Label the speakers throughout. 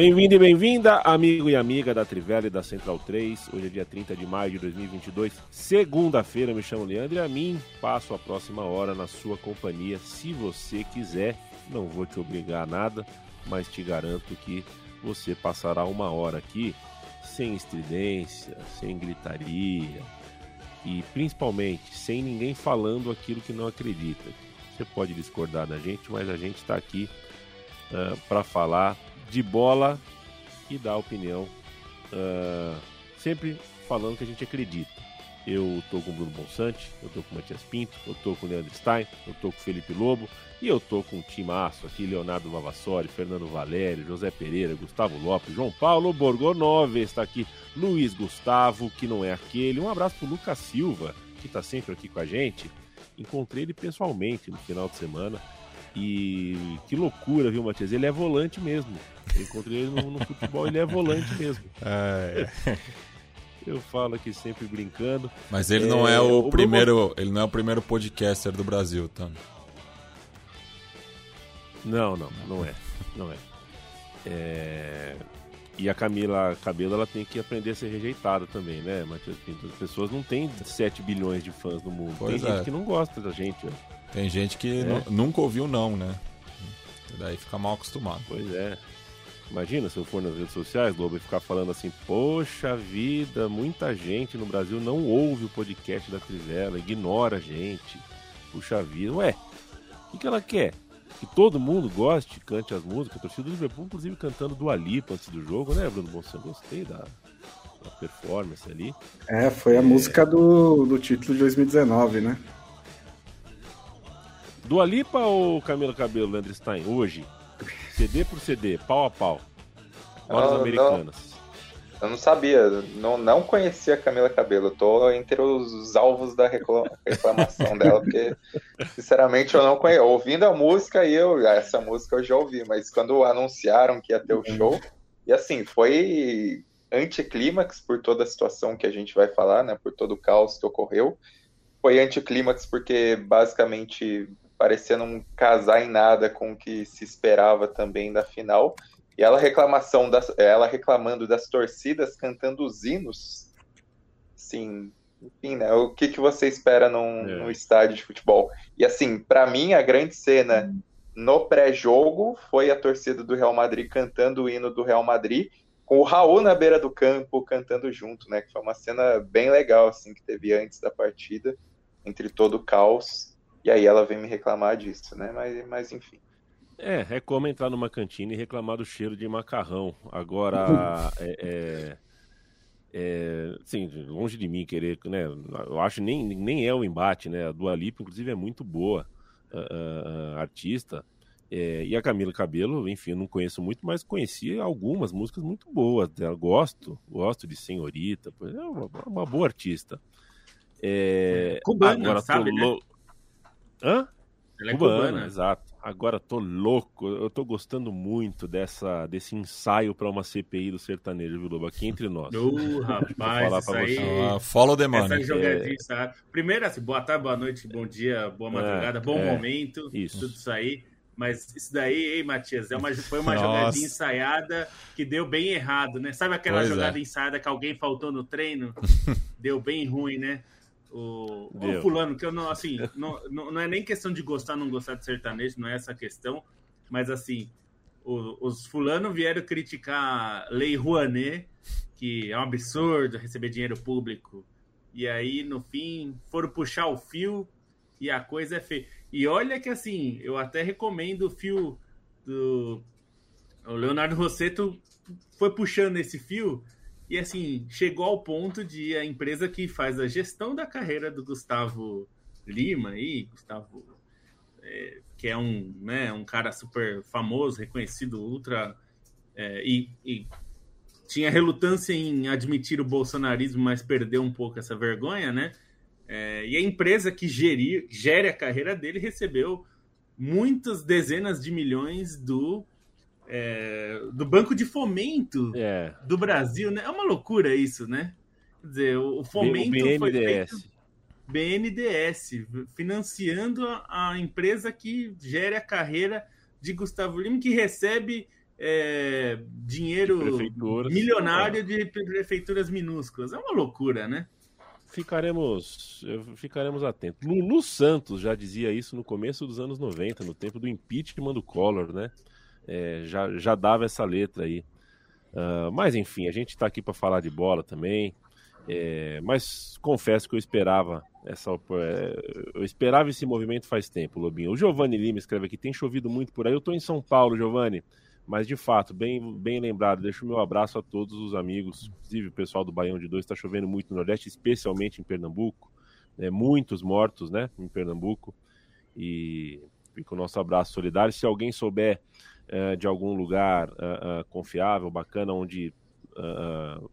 Speaker 1: Bem-vindo e bem-vinda, amigo e amiga da Trivela e da Central 3. Hoje é dia 30 de maio de 2022, segunda-feira. Me chamo Leandro e a mim passo a próxima hora na sua companhia, se você quiser. Não vou te obrigar a nada, mas te garanto que você passará uma hora aqui sem estridência, sem gritaria e principalmente sem ninguém falando aquilo que não acredita. Você pode discordar da gente, mas a gente está aqui uh, para falar de bola e dar opinião, uh, sempre falando que a gente acredita. Eu tô com o Bruno Bonsante, eu tô com o Matias Pinto, eu tô com o Leandro Stein, eu tô com o Felipe Lobo e eu tô com o timaço aqui, Leonardo Vavassori, Fernando Valério, José Pereira, Gustavo Lopes, João Paulo Borgonove está aqui, Luiz Gustavo, que não é aquele. Um abraço pro Lucas Silva, que tá sempre aqui com a gente. Encontrei ele pessoalmente no final de semana. E que loucura, viu, Matias? Ele é volante mesmo. Eu encontrei ele no, no futebol, ele é volante mesmo. É. Eu falo aqui sempre brincando.
Speaker 2: Mas ele não é, é o, o primeiro, Bruno... ele não é o primeiro podcaster do Brasil, tá?
Speaker 1: Não, não, não é, não é. é... E a Camila Cabelo ela tem que aprender a ser rejeitada também, né, Matias Pinto? As pessoas não têm 7 bilhões de fãs no mundo. Pois tem é. gente que não gosta da gente. Ó.
Speaker 2: Tem gente que é. nunca ouviu não, né? E daí fica mal acostumado.
Speaker 1: Pois é. Imagina se eu for nas redes sociais, Lobo, e ficar falando assim, poxa vida, muita gente no Brasil não ouve o podcast da Trivela, ignora a gente. Puxa vida, ué, o que, que ela quer? Que todo mundo goste, cante as músicas. A torcida do Liverpool, inclusive, cantando do Alipa antes do jogo, né, Bruno Bolsa? Gostei da, da performance ali.
Speaker 3: É, foi a é... música do, do título de 2019, né?
Speaker 1: Do Alipa ou Camilo Cabelo, Leandro Stein, hoje? CD por CD, pau a pau. Horas americanas.
Speaker 4: Não, eu não sabia, não, não conhecia a Camila Cabelo. Eu tô entre os alvos da reclamação dela, porque, sinceramente, eu não conheço. Ouvindo a música, e eu, essa música eu já ouvi, mas quando anunciaram que ia ter o show, e assim, foi anticlímax por toda a situação que a gente vai falar, né? Por todo o caos que ocorreu. Foi anticlímax porque basicamente parecia não casar em nada com o que se esperava também da final. E ela reclamação das, ela reclamando das torcidas cantando os hinos. Sim, enfim, né? O que, que você espera num, é. num estádio de futebol? E assim, para mim a grande cena no pré-jogo foi a torcida do Real Madrid cantando o hino do Real Madrid com o Raul na beira do campo cantando junto, né? Que foi uma cena bem legal assim que teve antes da partida, entre todo o caos. E aí ela vem me reclamar disso, né? Mas, mas enfim.
Speaker 1: É, é como entrar numa cantina e reclamar do cheiro de macarrão. Agora, é, é, é, sim, longe de mim querer, né? Eu acho nem nem é o embate, né? A Dua Lipa, inclusive, é muito boa uh, uh, artista. É, e a Camila Cabelo, enfim, eu não conheço muito, mas conheci algumas músicas muito boas dela. Gosto, gosto de Senhorita, é uma, uma boa artista. É,
Speaker 5: Cubana, agora sabe, tô, né?
Speaker 1: Hã?
Speaker 5: Ela é cubana, cubana,
Speaker 1: exato. Agora tô louco, eu tô gostando muito dessa, desse ensaio para uma CPI do sertanejo, viu, Lobo? Aqui entre nós.
Speaker 5: Ô, uh, rapaz, isso aí...
Speaker 2: Uh, follow the money.
Speaker 5: Essa jogadinha, é... Primeiro, assim, boa tarde, boa noite, bom dia, boa madrugada, é, bom é, momento, isso. tudo isso aí. Mas isso daí, hein, Matias, é uma, foi uma Nossa. jogadinha ensaiada que deu bem errado, né? Sabe aquela pois jogada é. ensaiada que alguém faltou no treino? deu bem ruim, né? O, o fulano, que eu não, assim, não, não é nem questão de gostar ou não gostar de sertanejo, não é essa questão, mas assim, o, os fulano vieram criticar a Lei Rouanet, que é um absurdo receber dinheiro público, e aí, no fim, foram puxar o fio e a coisa é feia. E olha que, assim, eu até recomendo o fio do... O Leonardo Rosseto foi puxando esse fio E assim, chegou ao ponto de a empresa que faz a gestão da carreira do Gustavo Lima aí, Gustavo, é, que é um, né, um cara super famoso, reconhecido, ultra. É, e, e tinha relutância em admitir o bolsonarismo, mas perdeu um pouco essa vergonha, né? É, e a empresa que gerir, gere a carreira dele recebeu muitas dezenas de milhões do, é, do Banco de Fomento é. do Brasil, né? É uma loucura isso, né? Quer dizer, o fomento BNDES. foi feito BNDES, financiando a, a, empresa que gere a carreira de Gustavo Lima, que recebe é, dinheiro milionário de prefeituras minúsculas. É uma loucura, né?
Speaker 1: Ficaremos, ficaremos atentos. Lulu Santos já dizia isso no começo dos anos 90, no tempo do impeachment do Collor, né? É, já, já dava essa letra aí. Uh, mas enfim, a gente está aqui para falar de bola também. É, mas confesso que eu esperava essa, é, eu esperava esse movimento faz tempo, Lobinho. O Giovanni Lima escreve aqui: tem chovido muito por aí. Eu estou em São Paulo, Giovanni. Mas de fato, bem, bem lembrado, deixo o meu abraço a todos os amigos, inclusive o pessoal do Baião de Dois. Está chovendo muito no Nordeste, especialmente em Pernambuco. É, muitos mortos né, em Pernambuco. E fica o nosso abraço solidário. Se alguém souber uh, de algum lugar uh, uh, confiável, bacana, onde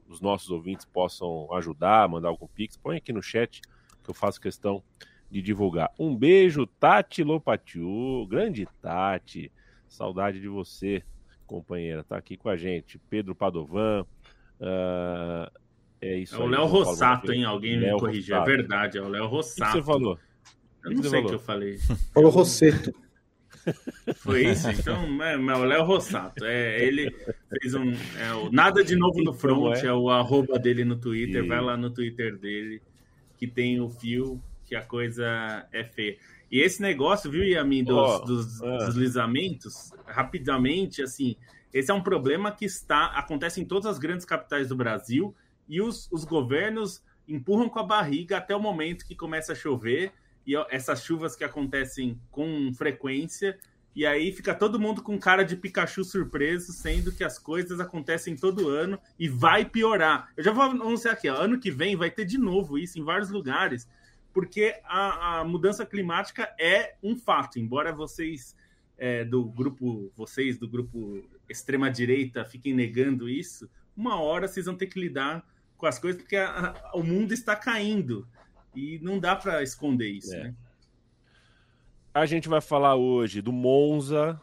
Speaker 1: os nossos ouvintes possam ajudar, mandar algum pix, põe aqui no chat que eu faço questão de divulgar. Um beijo, Tati Lopatiu, grande Tati, saudade de você companheira, tá aqui com a gente. Pedro Padovan. Uh, é isso.
Speaker 5: É o Léo Rossato, hein? Alguém Léo me corrigiu. É verdade, é o Léo Rossato.
Speaker 1: O que você falou?
Speaker 5: Eu não sei o que eu falei.
Speaker 3: Falou Rosseto.
Speaker 5: Foi isso? Então, é, é o Léo Rossato. É, ele fez um. É, o, nada de novo no front, é. é o arroba dele no Twitter. E... Vai lá no Twitter dele, que tem o fio, que a coisa é feia. E esse negócio, viu, Yamin, dos, oh, dos uh. deslizamentos, rapidamente, assim, esse é um problema que está acontece em todas as grandes capitais do Brasil e os, os governos empurram com a barriga até o momento que começa a chover e essas chuvas que acontecem com frequência e aí fica todo mundo com cara de Pikachu surpreso, sendo que as coisas acontecem todo ano e vai piorar. Eu já vou anunciar aqui, ó, ano que vem vai ter de novo isso em vários lugares porque a, a mudança climática é um fato, embora vocês é, do grupo, vocês do grupo extrema direita fiquem negando isso, uma hora vocês vão ter que lidar com as coisas porque a, a, o mundo está caindo e não dá para esconder isso, é. né?
Speaker 1: A gente vai falar hoje do Monza.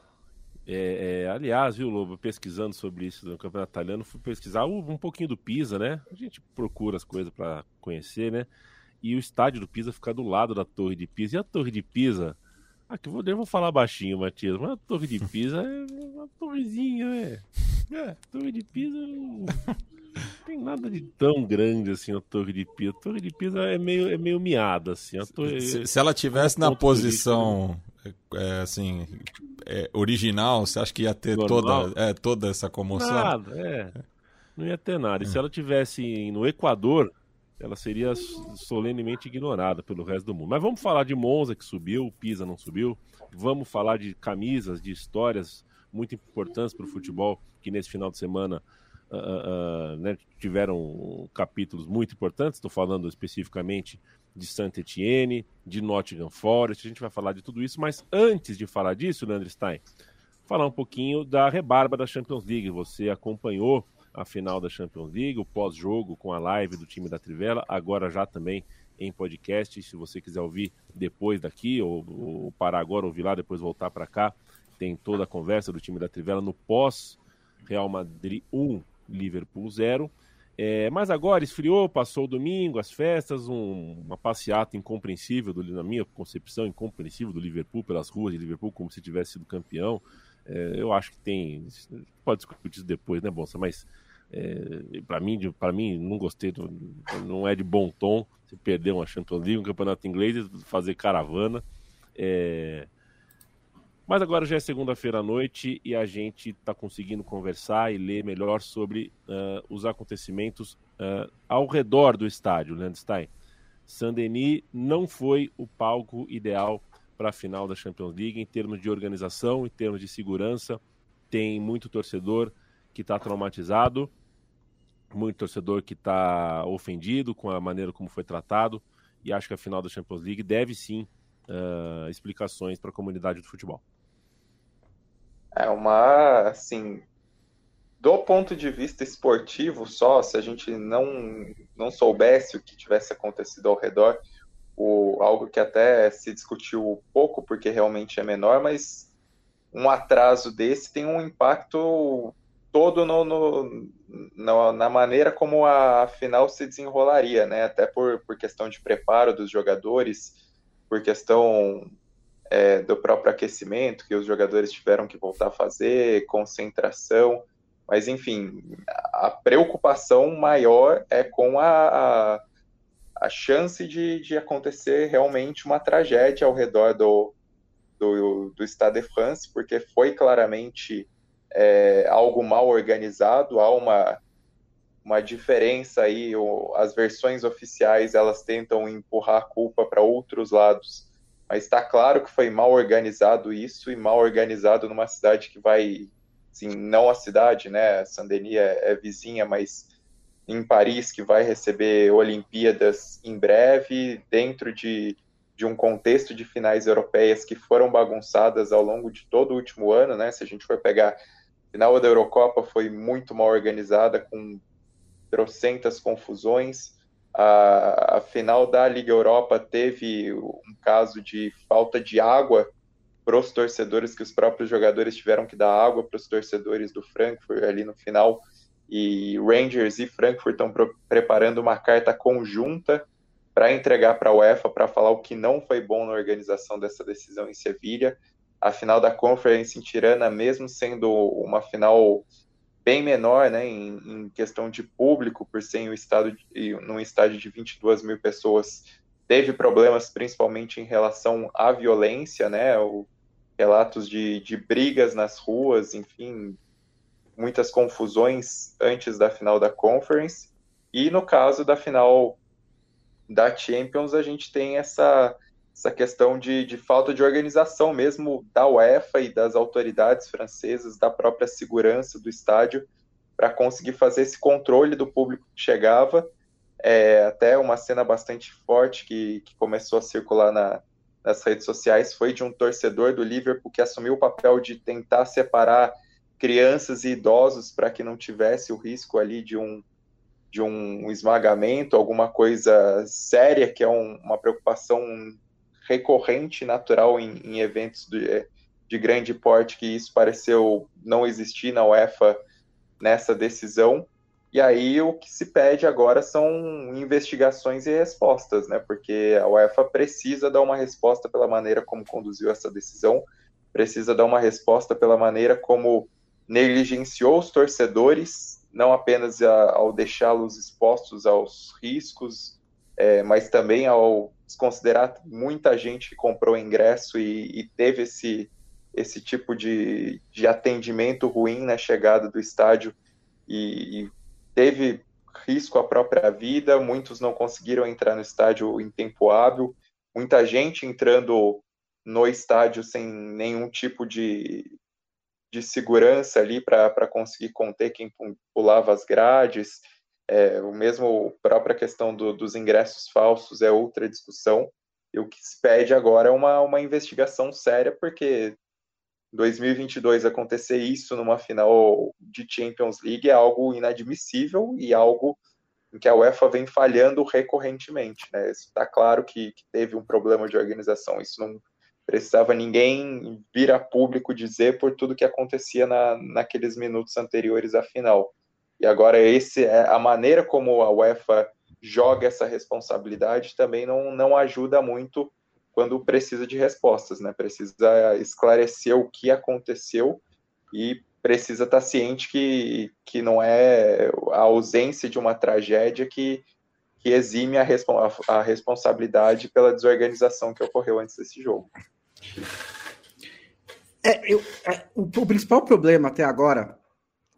Speaker 1: É, é, aliás, viu, Lobo, pesquisando sobre isso no Campeonato Italiano, fui pesquisar um pouquinho do Pisa, né? A gente procura as coisas para conhecer, né? e o estádio do Pisa fica do lado da Torre de Pisa. E a Torre de Pisa, aqui vou, eu vou falar baixinho, Matias, mas a Torre de Pisa é uma torrezinha, é. É, Torre de Pisa não tem nada de tão grande assim a Torre de Pisa. A Torre de Pisa é meio, é meio miada, assim. Torre,
Speaker 2: se, se, ela tivesse é na posição é, assim, é, original, você acha que ia ter toda, é, toda essa comoção?
Speaker 1: Nada, é. Não ia ter nada. E se ela tivesse no Equador, ela seria solenemente ignorada pelo resto do mundo. Mas vamos falar de Monza que subiu, Pisa não subiu. Vamos falar de camisas, de histórias muito importantes para o futebol que nesse final de semana uh, uh, né, tiveram capítulos muito importantes. Estou falando especificamente de Saint Etienne, de Nottingham Forest. A gente vai falar de tudo isso, mas antes de falar disso, Leandro Stein, falar um pouquinho da rebarba da Champions League. Você acompanhou a final da Champions League, o pós-jogo com a live do time da Trivela, agora já também em podcast. Se você quiser ouvir depois daqui, ou, ou parar agora, ouvir lá, depois voltar para cá, tem toda a conversa do time da Trivela no pós Real Madrid 1, Liverpool 0. É, mas agora esfriou, passou o domingo, as festas, um, uma passeata incompreensível, do, na minha concepção, incompreensível do Liverpool pelas ruas de Liverpool, como se tivesse sido campeão. É, eu acho que tem. Pode discutir isso depois, né, Bonsa? Mas é, para mim, para mim, não gostei, não é de bom tom se perder uma Champions League, um campeonato inglês, fazer caravana. É... Mas agora já é segunda-feira à noite e a gente está conseguindo conversar e ler melhor sobre uh, os acontecimentos uh, ao redor do estádio, Landstein. Saint-Denis não foi o palco ideal para a final da Champions League em termos de organização, em termos de segurança. Tem muito torcedor que está traumatizado muito torcedor que está ofendido com a maneira como foi tratado e acho que a final da Champions League deve sim uh, explicações para a comunidade do futebol.
Speaker 4: É uma, assim, do ponto de vista esportivo só, se a gente não, não soubesse o que tivesse acontecido ao redor, o, algo que até se discutiu pouco, porque realmente é menor, mas um atraso desse tem um impacto todo no, no, no, na maneira como a final se desenrolaria, né? Até por, por questão de preparo dos jogadores, por questão é, do próprio aquecimento que os jogadores tiveram que voltar a fazer, concentração, mas enfim, a preocupação maior é com a, a, a chance de, de acontecer realmente uma tragédia ao redor do, do, do Stade de France, porque foi claramente é, algo mal organizado, há uma, uma diferença aí, as versões oficiais elas tentam empurrar a culpa para outros lados, mas está claro que foi mal organizado isso e mal organizado numa cidade que vai, assim, não a cidade, né, Saint-Denis é, é vizinha, mas em Paris que vai receber Olimpíadas em breve, dentro de, de um contexto de finais europeias que foram bagunçadas ao longo de todo o último ano, né? Se a gente for pegar final da Eurocopa foi muito mal organizada, com trocentas confusões. A, a, final da Liga Europa teve um caso de falta de água para os torcedores, que os próprios jogadores tiveram que dar água para os torcedores do Frankfurt ali no final. E Rangers e Frankfurt estão preparando uma carta conjunta para entregar para a UEFA para falar o que não foi bom na organização dessa decisão em Sevilha a final da Conference em Tirana, mesmo sendo uma final bem menor, né, em, em questão de público, por ser um estado de, num estádio de 22 mil pessoas, teve problemas principalmente em relação à violência, né, o, relatos de, de brigas nas ruas, enfim, muitas confusões antes da final da Conference. E no caso da final da Champions, a gente tem essa essa questão de, de falta de organização mesmo da UEFA e das autoridades francesas, da própria segurança do estádio, para conseguir fazer esse controle do público que chegava. É, até uma cena bastante forte que, que começou a circular na, nas redes sociais foi de um torcedor do Liverpool que assumiu o papel de tentar separar crianças e idosos para que não tivesse o risco ali de um de um esmagamento, alguma coisa séria, que é um, uma preocupação recorrente natural em, em eventos de, de grande porte, que isso pareceu não existir na UEFA nessa decisão. E aí o que se pede agora são investigações e respostas, né? Porque a UEFA precisa dar uma resposta pela maneira como conduziu essa decisão, precisa dar uma resposta pela maneira como negligenciou os torcedores, não apenas a, ao deixá-los expostos aos riscos, é, mas também ao desconsiderar muita gente que comprou ingresso e, e teve esse, esse tipo de, de atendimento ruim na chegada do estádio e, e teve risco à própria vida, muitos não conseguiram entrar no estádio em tempo hábil, muita gente entrando no estádio sem nenhum tipo de, de segurança ali para conseguir conter quem pulava as grades. É, o mesmo própria questão do, dos ingressos falsos é outra discussão. E o que se pede agora é uma, uma investigação séria, porque 2022 acontecer isso numa final de Champions League é algo inadmissível e algo em que a UEFA vem falhando recorrentemente. Né? Está claro que, que, teve um problema de organização, isso não precisava ninguém vir a público dizer por tudo que acontecia na, naqueles minutos anteriores à final. E agora esse é a maneira como a UEFA joga essa responsabilidade também não, não ajuda muito quando precisa de respostas, né? Precisa esclarecer o que aconteceu e precisa estar ciente que, que não é a ausência de uma tragédia que, que exime a, a responsabilidade pela desorganização que ocorreu antes desse jogo.
Speaker 3: É, eu, é, o, o, principal problema até agora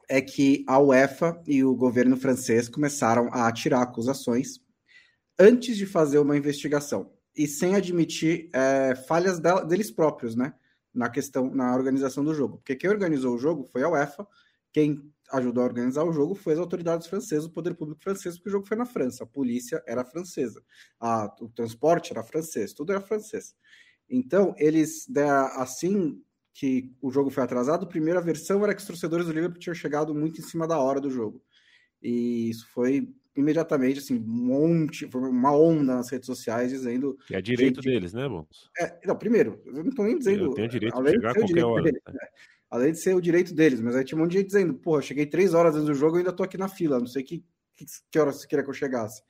Speaker 3: é que a UEFA e o governo francês começaram a tirar acusações antes de fazer uma investigação e sem admitir é, falhas deles próprios, né? Na questão, na organização do jogo. Porque quem organizou o jogo foi a UEFA, quem ajudou a organizar o jogo foi as autoridades francesas, o poder público francês, porque o jogo foi na França, a polícia era francesa, a, o transporte era francês, tudo era francês. Então, eles, assim que o jogo foi atrasado, a primeira versão era que os torcedores do Liverpool tinham chegado muito em cima da hora do jogo. E isso foi imediatamente, assim, um monte, foi uma onda nas redes sociais dizendo.
Speaker 1: Que é direito gente, deles, né,
Speaker 3: Bons? É, não, primeiro, eu não tô nem dizendo. Eu
Speaker 1: tenho direito de chegar a qualquer hora. Deles, né?
Speaker 3: Além de ser o direito deles, mas aí tinha um monte de gente dizendo, porra, cheguei três horas antes do jogo e ainda tô aqui na fila, não sei que, que, que hora você queria que eu chegasse.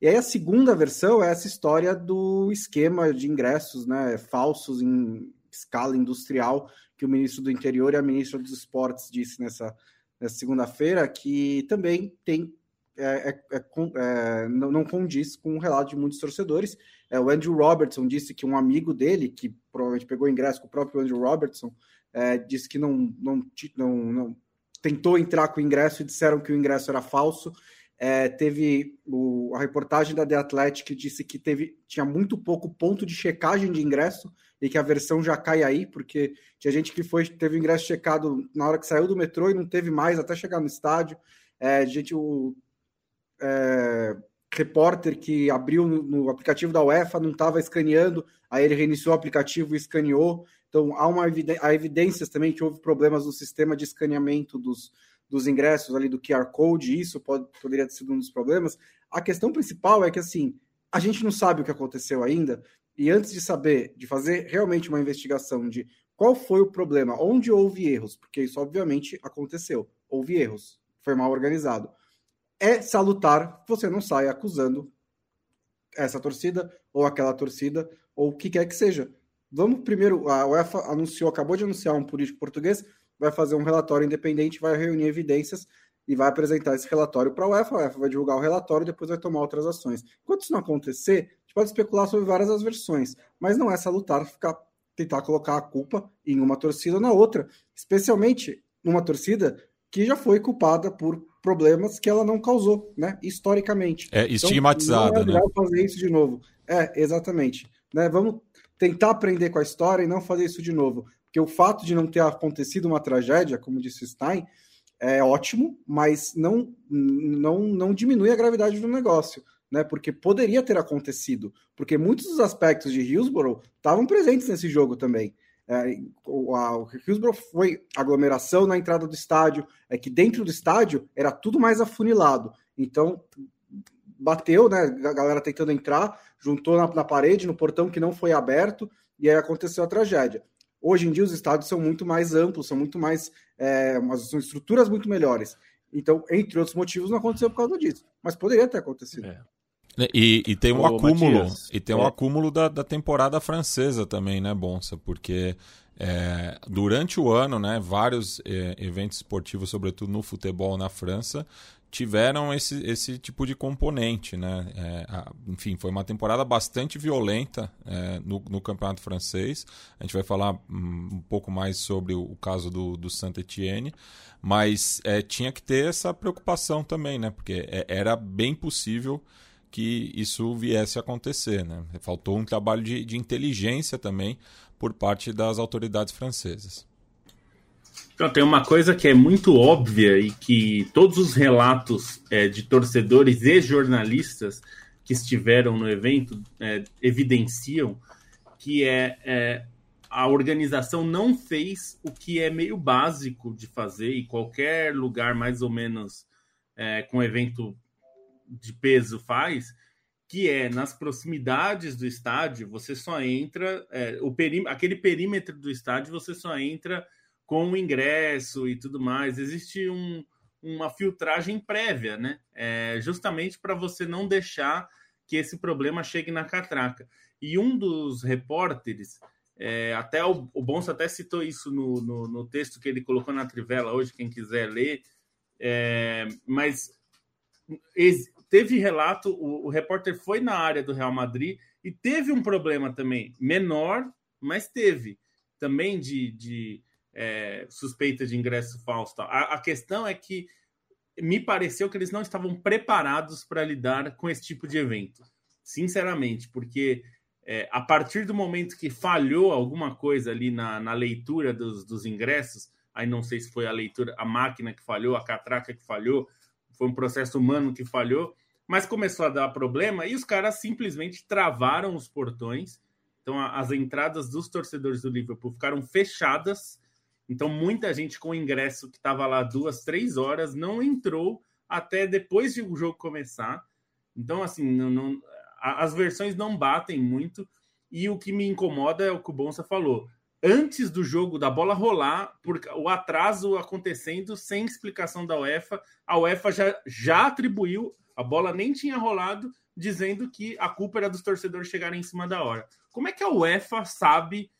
Speaker 3: E aí a segunda versão é essa história do esquema de ingressos, né, falsos em escala industrial que o ministro do Interior e a ministra dos Esportes disse nessa, nessa segunda-feira, que também tem é, é, é, é, não, não, condiz com o relato de muitos torcedores. É, o Andrew Robertson disse que um amigo dele, que provavelmente pegou ingresso com o próprio Andrew Robertson, é, disse que não, não, não, não, tentou entrar com o ingresso e disseram que o ingresso era falso. É, teve o, a reportagem da The Athletic disse que teve, tinha muito pouco ponto de checagem de ingresso e que a versão já cai aí, porque tinha gente que foi teve o ingresso checado na hora que saiu do metrô e não teve mais até chegar no estádio. É, gente, o é, repórter que abriu no, no, aplicativo da UEFA não estava escaneando, aí ele reiniciou o aplicativo e escaneou. Então há, uma há evidências também que houve problemas no sistema de escaneamento dos, dos ingressos ali do QR Code, isso pode, poderia ter sido um dos problemas. A questão principal é que assim, a gente não sabe o que aconteceu ainda, e antes de saber, de fazer realmente uma investigação de qual foi o problema, onde houve erros, porque isso obviamente aconteceu, houve erros, foi mal organizado. É salutar você não saia acusando essa torcida ou aquela torcida ou o que quer que seja. Vamos primeiro, a UEFA anunciou, acabou de anunciar um político português, vai fazer um relatório independente, vai reunir evidências e vai apresentar esse relatório para a UEFA. A UEFA vai divulgar o relatório e depois vai tomar outras ações. Enquanto isso não acontecer, pode especular sobre várias das versões, mas não é salutar ficar tentar colocar a culpa em uma torcida ou na outra, especialmente numa torcida que já foi culpada por problemas que ela não causou, né? Historicamente.
Speaker 2: É estigmatizada, então, não é
Speaker 3: né? fazer isso de novo. É, exatamente. Né? Vamos tentar aprender com a história e não fazer isso de novo. Porque o fato de não ter acontecido uma tragédia, como disse Stein, é ótimo, mas não, não, não diminui a gravidade do negócio né? Porque poderia ter acontecido, porque muitos dos aspectos de Hillsborough estavam presentes nesse jogo também. É, o, a, o Hillsborough foi aglomeração na entrada do estádio, é que dentro do estádio era tudo mais afunilado. Então bateu, né? A galera tentando entrar, juntou na, na parede, no portão que não foi aberto, e aí aconteceu a tragédia. Hoje em dia os estádios são muito mais amplos, são muito mais. É, são estruturas muito melhores. Então, entre outros motivos, não aconteceu por causa disso. Mas poderia ter acontecido. É.
Speaker 2: E, e, tem um Ô, acúmulo, Matias, e tem um é. acúmulo da, da temporada francesa também, né, Bonsa? Porque é, durante o ano, né, vários é, eventos esportivos, sobretudo no futebol na França, tiveram esse, esse tipo de componente, né? É, a, enfim, foi uma temporada bastante violenta é, no, no, campeonato francês. A gente vai falar um, um pouco mais sobre o, o, caso do, do Saint-Etienne, mas é, tinha que ter essa preocupação também, né? Porque é, era bem possível que isso viesse a acontecer. Né? Faltou um trabalho de, de inteligência também por parte das autoridades francesas.
Speaker 5: Então, tem uma coisa que é muito óbvia e que todos os relatos é, de torcedores e jornalistas que estiveram no evento é, evidenciam que é, é, a organização não fez o que é meio básico de fazer e qualquer lugar mais ou menos é, com evento de peso faz, que é nas proximidades do estádio, você só entra, é, o perí aquele perímetro do estádio, você só entra com o ingresso e tudo mais. Existe um, uma filtragem prévia, né? É, justamente para você não deixar que esse problema chegue na catraca. E um dos repórteres, é, até o, o até citou isso no, no, no, texto que ele colocou na Trivela hoje, quem quiser ler, é, mas teve relato, o, o repórter foi na área do Real Madrid e teve um problema também, menor, mas teve também de, de é, suspeita de ingresso falso. A, a, questão é que me pareceu que eles não estavam preparados para lidar com esse tipo de evento, sinceramente, porque é, a partir do momento que falhou alguma coisa ali na, na leitura dos, dos ingressos, Aí não sei se foi a leitura, a máquina que falhou, a catraca que falhou, foi um processo humano que falhou, mas começou a dar problema e os caras simplesmente travaram os portões. Então as entradas dos torcedores do Liverpool ficaram fechadas. Então muita gente com ingresso que estava lá duas, três horas não entrou até depois de o jogo começar. Então assim, não, não, as versões não batem muito. E o que me incomoda é o que o Bonsa falou antes do jogo da bola rolar, por o atraso acontecendo sem explicação da UEFA, a UEFA já, já atribuiu, a bola nem tinha rolado, dizendo que a culpa era dos torcedores chegarem em cima da hora. Como é que a UEFA sabe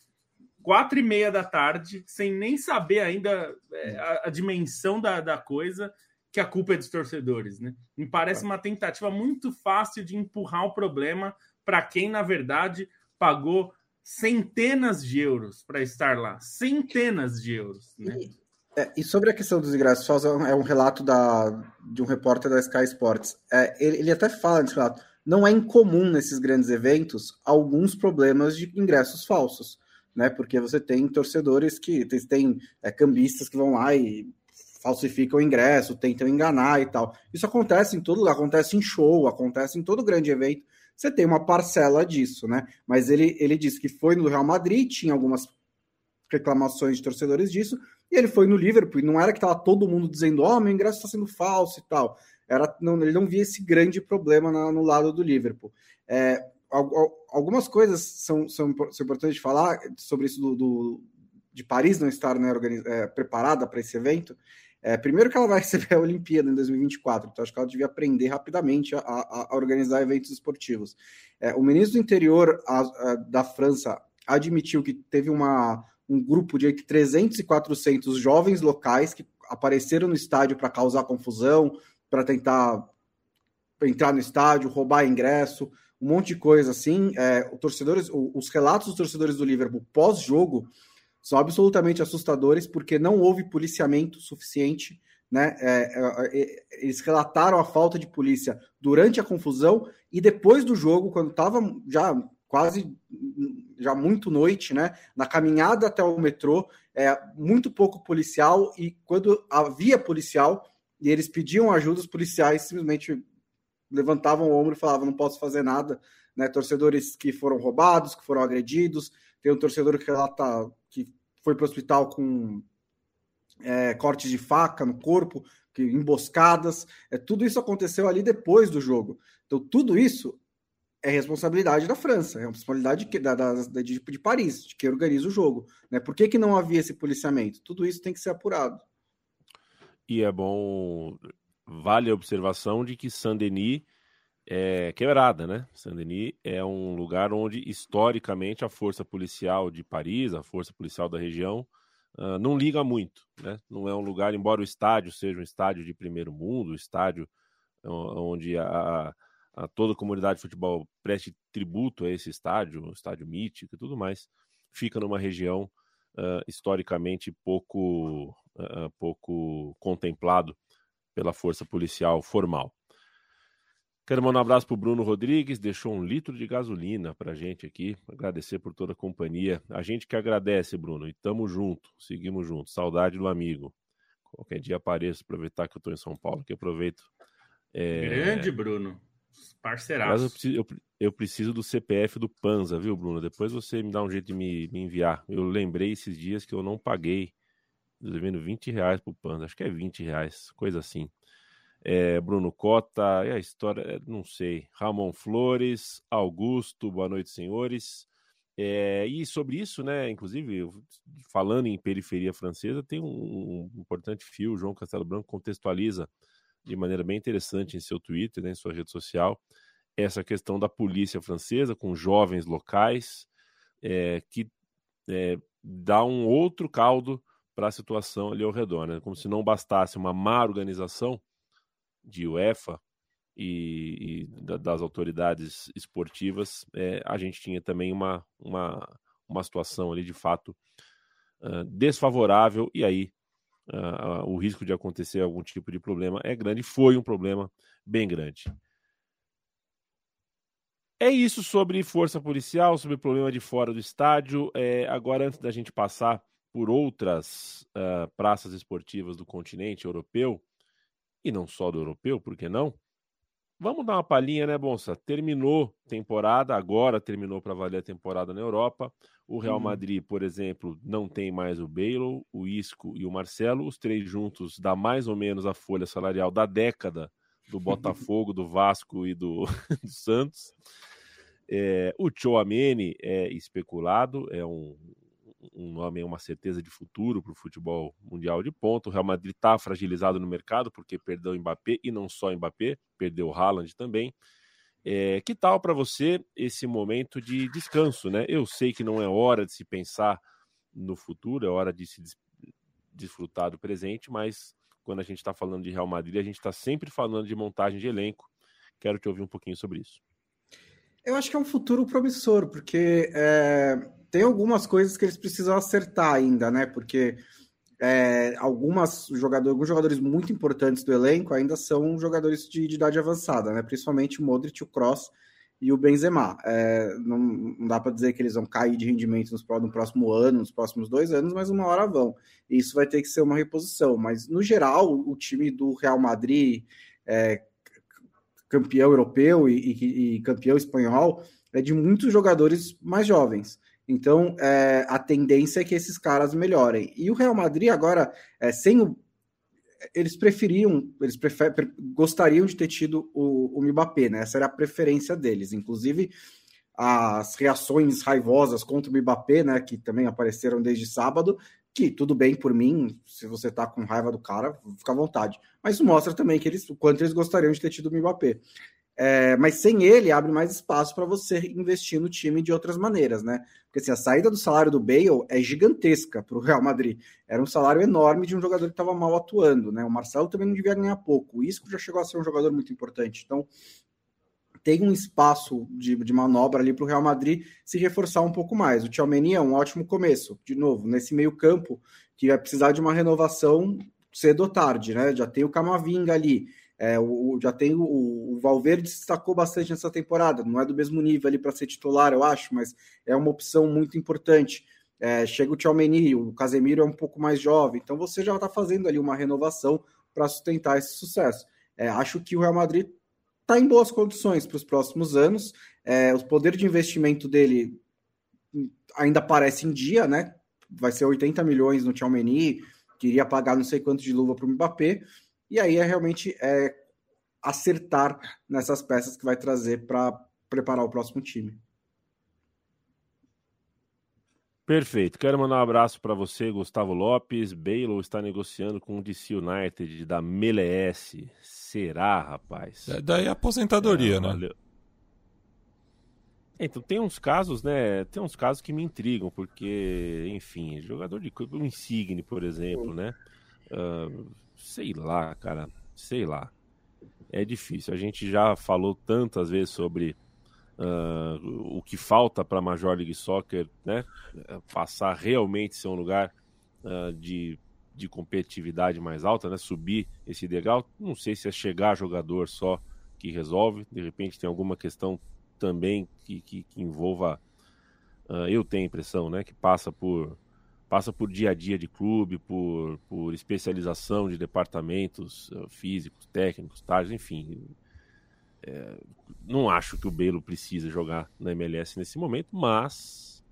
Speaker 5: quatro e meia da tarde, sem nem saber ainda é, a, a dimensão da, da coisa, que a culpa é dos torcedores, né? Me parece uma tentativa muito fácil de empurrar o problema para quem, na verdade, pagou centenas de euros para estar lá. Centenas de euros. Né?
Speaker 3: E, é, e, sobre a questão dos ingressos, é um relato da, de um repórter da Sky Sports. É, ele, ele, até fala nesse relato: não é incomum nesses grandes eventos alguns problemas de ingressos falsos. Né, porque você tem torcedores que tem, é, cambistas que vão lá e falsificam o ingresso, tentam enganar e tal. Isso acontece em lugar, acontece em show, acontece em todo grande evento você tem uma parcela disso, né? Mas ele, ele disse que foi no Real Madrid, tinha algumas reclamações de torcedores disso, e ele foi no Liverpool, e não era que estava todo mundo dizendo, ó, oh, meu ingresso está sendo falso e tal. Era, não, ele não via esse grande problema na, no lado do Liverpool. É, algumas coisas são, são, são importantes de falar sobre isso do, do de Paris não estar né, é, preparada para esse evento. É, primeiro que ela vai receber a Olimpíada em 2024, então acho que ela devia aprender rapidamente a, a, a organizar eventos esportivos. É, o ministro do Interior a, da França admitiu que teve uma, um grupo de 300 e 400 jovens locais que apareceram no estádio para causar confusão, para tentar entrar no estádio, roubar ingresso, um monte de coisa assim. É, torcedores, os relatos dos torcedores do Liverpool pós-jogo são absolutamente assustadores porque não houve policiamento suficiente. Né? É, é, é, eles relataram a falta de polícia durante a confusão e depois do jogo, quando estava já quase já muito noite, né? Na caminhada até o metrô, é muito pouco policial e quando havia policial e eles pediam ajuda, os policiais simplesmente levantavam o ombro e falavam: não posso fazer nada. Né? Torcedores que foram roubados, que foram agredidos. Tem um torcedor que relata que foi para o hospital com é, cortes de faca no corpo, que, emboscadas. É, tudo isso aconteceu ali depois do jogo. Então, tudo isso é responsabilidade da França, é responsabilidade de, da, da, de, de Paris, de quem organiza o jogo. Né? Por que, que não havia esse policiamento? Tudo isso tem que ser apurado.
Speaker 1: E é bom, vale a observação de que Saint-Denis é quebrada, né? Saint-Denis é um lugar onde, historicamente, a força policial de Paris, a força policial da região, uh, não liga muito, né? Não é um lugar, embora o estádio seja um estádio de primeiro mundo, estádio onde a, a toda a comunidade de futebol preste tributo a esse estádio, um estádio mítico e tudo mais, fica numa região uh, historicamente pouco, uh, pouco contemplado pela força policial formal. Quero mandar um abraço para o Bruno Rodrigues, deixou um litro de gasolina para a gente aqui. Agradecer por toda a companhia. A gente que agradece, Bruno, e tamo junto, seguimos juntos. Saudade do amigo. Qualquer dia apareço, aproveitar que eu estou em São Paulo, que aproveito.
Speaker 5: É... Grande, Bruno. Parceiraço.
Speaker 1: Eu preciso, eu, eu preciso, do CPF do Panza, viu, Bruno? Depois você me dá um jeito de me, me enviar. Eu lembrei esses dias que eu não paguei, devendo 20 reais pro Panza. Acho que é 20 reais, coisa assim é, Bruno Cota, e a história, é, não sei, Ramon Flores, Augusto, boa noite, senhores. É, e sobre isso, né, inclusive, falando em periferia francesa, tem um, um, importante fio, João Castelo Branco contextualiza de maneira bem interessante em seu Twitter, né, em sua rede social, essa questão da polícia francesa com jovens locais, é, que é, dá um outro caldo para a situação ali ao redor, né, como se não bastasse uma má organização de UEFA e, e das autoridades esportivas, é, a gente tinha também uma, uma, uma situação ali de fato uh, desfavorável, e aí uh, o risco de acontecer algum tipo de problema é grande, foi um problema bem grande. É isso sobre força policial, sobre problema de fora do estádio. É, agora, antes da gente passar por outras uh, praças esportivas do continente europeu, e não só do europeu, por que não? Vamos dar uma palhinha, né, Bonsa? Terminou temporada, agora terminou para valer a temporada na Europa. O Real uhum. Madrid, por exemplo, não tem mais o Bale, o Isco e o Marcelo. Os três juntos dá mais ou menos a folha salarial da década do Botafogo, do Vasco e do, do Santos. É, o Chouameni é especulado, é um, um nome, uma certeza de futuro para o futebol mundial de ponto. O Real Madrid está fragilizado no mercado porque perdeu o Mbappé e não só o Mbappé, perdeu o Haaland também. É, que tal para você esse momento de descanso, né? Eu sei que não é hora de se pensar no futuro, é hora de se des desfrutar do presente, mas quando a gente está falando de Real Madrid, a gente está sempre falando de montagem de elenco. Quero te ouvir um pouquinho sobre isso.
Speaker 3: Eu acho que é um futuro promissor, porque é, tem algumas coisas que eles precisam acertar ainda, né? Porque é, algumas jogadores, alguns jogadores muito importantes do elenco ainda são jogadores de, de idade avançada, né? Principalmente o Modric, o Cross e o Benzema. É, não, não, dá para dizer que eles vão cair de rendimento nos, no próximo ano, nos próximos dois anos, mas uma hora vão. E isso vai ter que ser uma reposição. Mas, no geral, o time do Real Madrid, é, campeão europeu e, e, e campeão espanhol, é de muitos jogadores mais jovens. Então, é, a tendência é que esses caras melhorem. E o Real Madrid agora, é, sem o, eles preferiam, eles prefer, gostariam de ter tido o, o Mbappé, né? Essa era a preferência deles. Inclusive, as reações raivosas contra o Mbappé, né, que também apareceram desde sábado, que tudo bem por mim, se você tá com raiva do cara, fica à vontade. Mas mostra também que eles, o quanto eles gostariam de ter tido o Mbappé. É, mas sem ele, abre mais espaço para você investir no time de outras maneiras, né? Porque assim, a saída do salário do Bale é gigantesca para o Real Madrid. Era um salário enorme de um jogador que estava mal atuando, né? O Marcelo também não devia ganhar pouco. O Isco já chegou a ser um jogador muito importante. Então, tem um espaço de, de manobra ali para o Real Madrid se reforçar um pouco mais. O Tchouameni é um ótimo começo, de novo, nesse meio campo, que vai precisar de uma renovação cedo ou tarde, né? Já tem o Camavinga ali, é, o, já tem o, o Valverde destacou bastante nessa temporada, não é do mesmo nível ali para ser titular, eu acho, mas é uma opção muito importante. É, chega o Tchouameni, o Casemiro é um pouco mais jovem, então você já está fazendo ali uma renovação para sustentar esse sucesso. É, acho que o Real Madrid está em boas condições para os próximos anos. É, o poder de investimento dele ainda parece em dia, né? Vai ser 80 milhões no Tchouameni, queria pagar não sei quanto de luva para o Mbappé. E aí é realmente é, acertar nessas peças que vai trazer para preparar o próximo time.
Speaker 1: Perfeito. Quero mandar um abraço para você, Gustavo Lopes. Baylor está negociando com o DC United da MLS. Será, rapaz?
Speaker 2: É daí a aposentadoria, é, né? Valeu.
Speaker 1: Então, tem uns casos, né? Tem uns casos que me intrigam, porque, enfim, jogador de clube, o Insigne, por exemplo, né? Uh, sei lá, cara, sei lá. É difícil. A gente já falou tantas vezes sobre uh, o que falta para a Major League Soccer, né? Passar realmente ser um lugar uh, de, de competitividade mais alta, né? Subir esse degrau. Não sei se é chegar jogador só que resolve. De repente tem alguma questão também que, que, que envolva. Eu tenho a impressão, né? Que passa por passa por dia a dia de clube, por, por especialização de departamentos uh, físicos, técnicos, tais, enfim. É, não acho que o Belo precisa jogar na MLS nesse momento, mas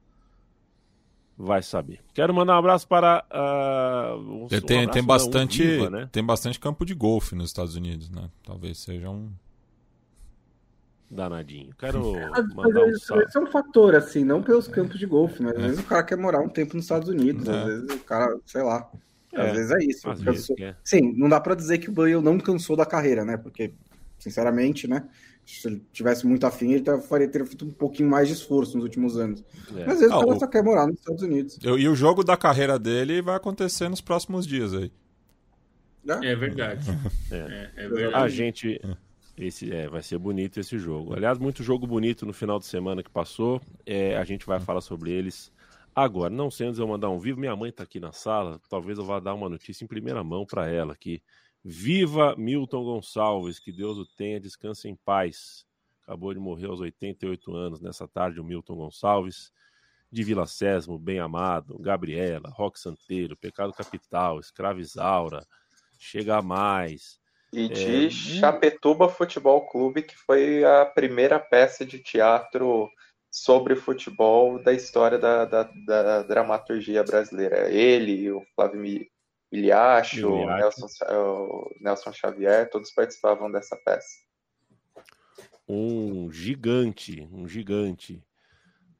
Speaker 1: vai saber. Quero mandar um abraço para uh,
Speaker 2: um, tem, um abraço tem bastante Viva, né? tem bastante campo de golfe nos Estados Unidos, né? Talvez seja um
Speaker 1: danadinho. Quero mandar um salve.
Speaker 3: Esse é um fator, assim, não pelos campos de golfe, mas às vezes o cara quer morar um tempo nos Estados Unidos, é. às vezes o cara, sei lá, às é. vezes é isso. Vezes é. Sim, não dá para dizer que o Bale não cansou da carreira, né? Porque, sinceramente, né? Se ele tivesse muito afim, ele faria, teria feito um pouquinho mais de esforço nos últimos anos. É. Mas às vezes ah, o cara só quer morar nos Estados Unidos.
Speaker 2: E o jogo da carreira dele vai acontecer nos próximos dias aí.
Speaker 5: É verdade.
Speaker 1: É. é, é verdade. A gente, esse é, vai ser bonito esse jogo. Aliás, muito jogo bonito no final de semana que passou. É, a gente vai falar sobre eles agora. Não sei antes eu mandar um vivo. Minha mãe está aqui na sala. Talvez eu vá dar uma notícia em primeira mão para ela aqui. Viva Milton Gonçalves, que Deus o tenha, descanse em paz. Acabou de morrer aos 88 anos nessa tarde, o Milton Gonçalves. de Vila Sésamo, Bem Amado, Gabriela, Roque Santeiro, Pecado Capital, Escravizaura, Chega Mais.
Speaker 4: E de é... Chapetuba Futebol Clube, que foi a primeira peça de teatro sobre futebol da história da, da, da dramaturgia brasileira. Ele, o Flávio Miliacho, o Nelson, o Nelson Xavier, todos participavam dessa peça.
Speaker 1: Um gigante, um gigante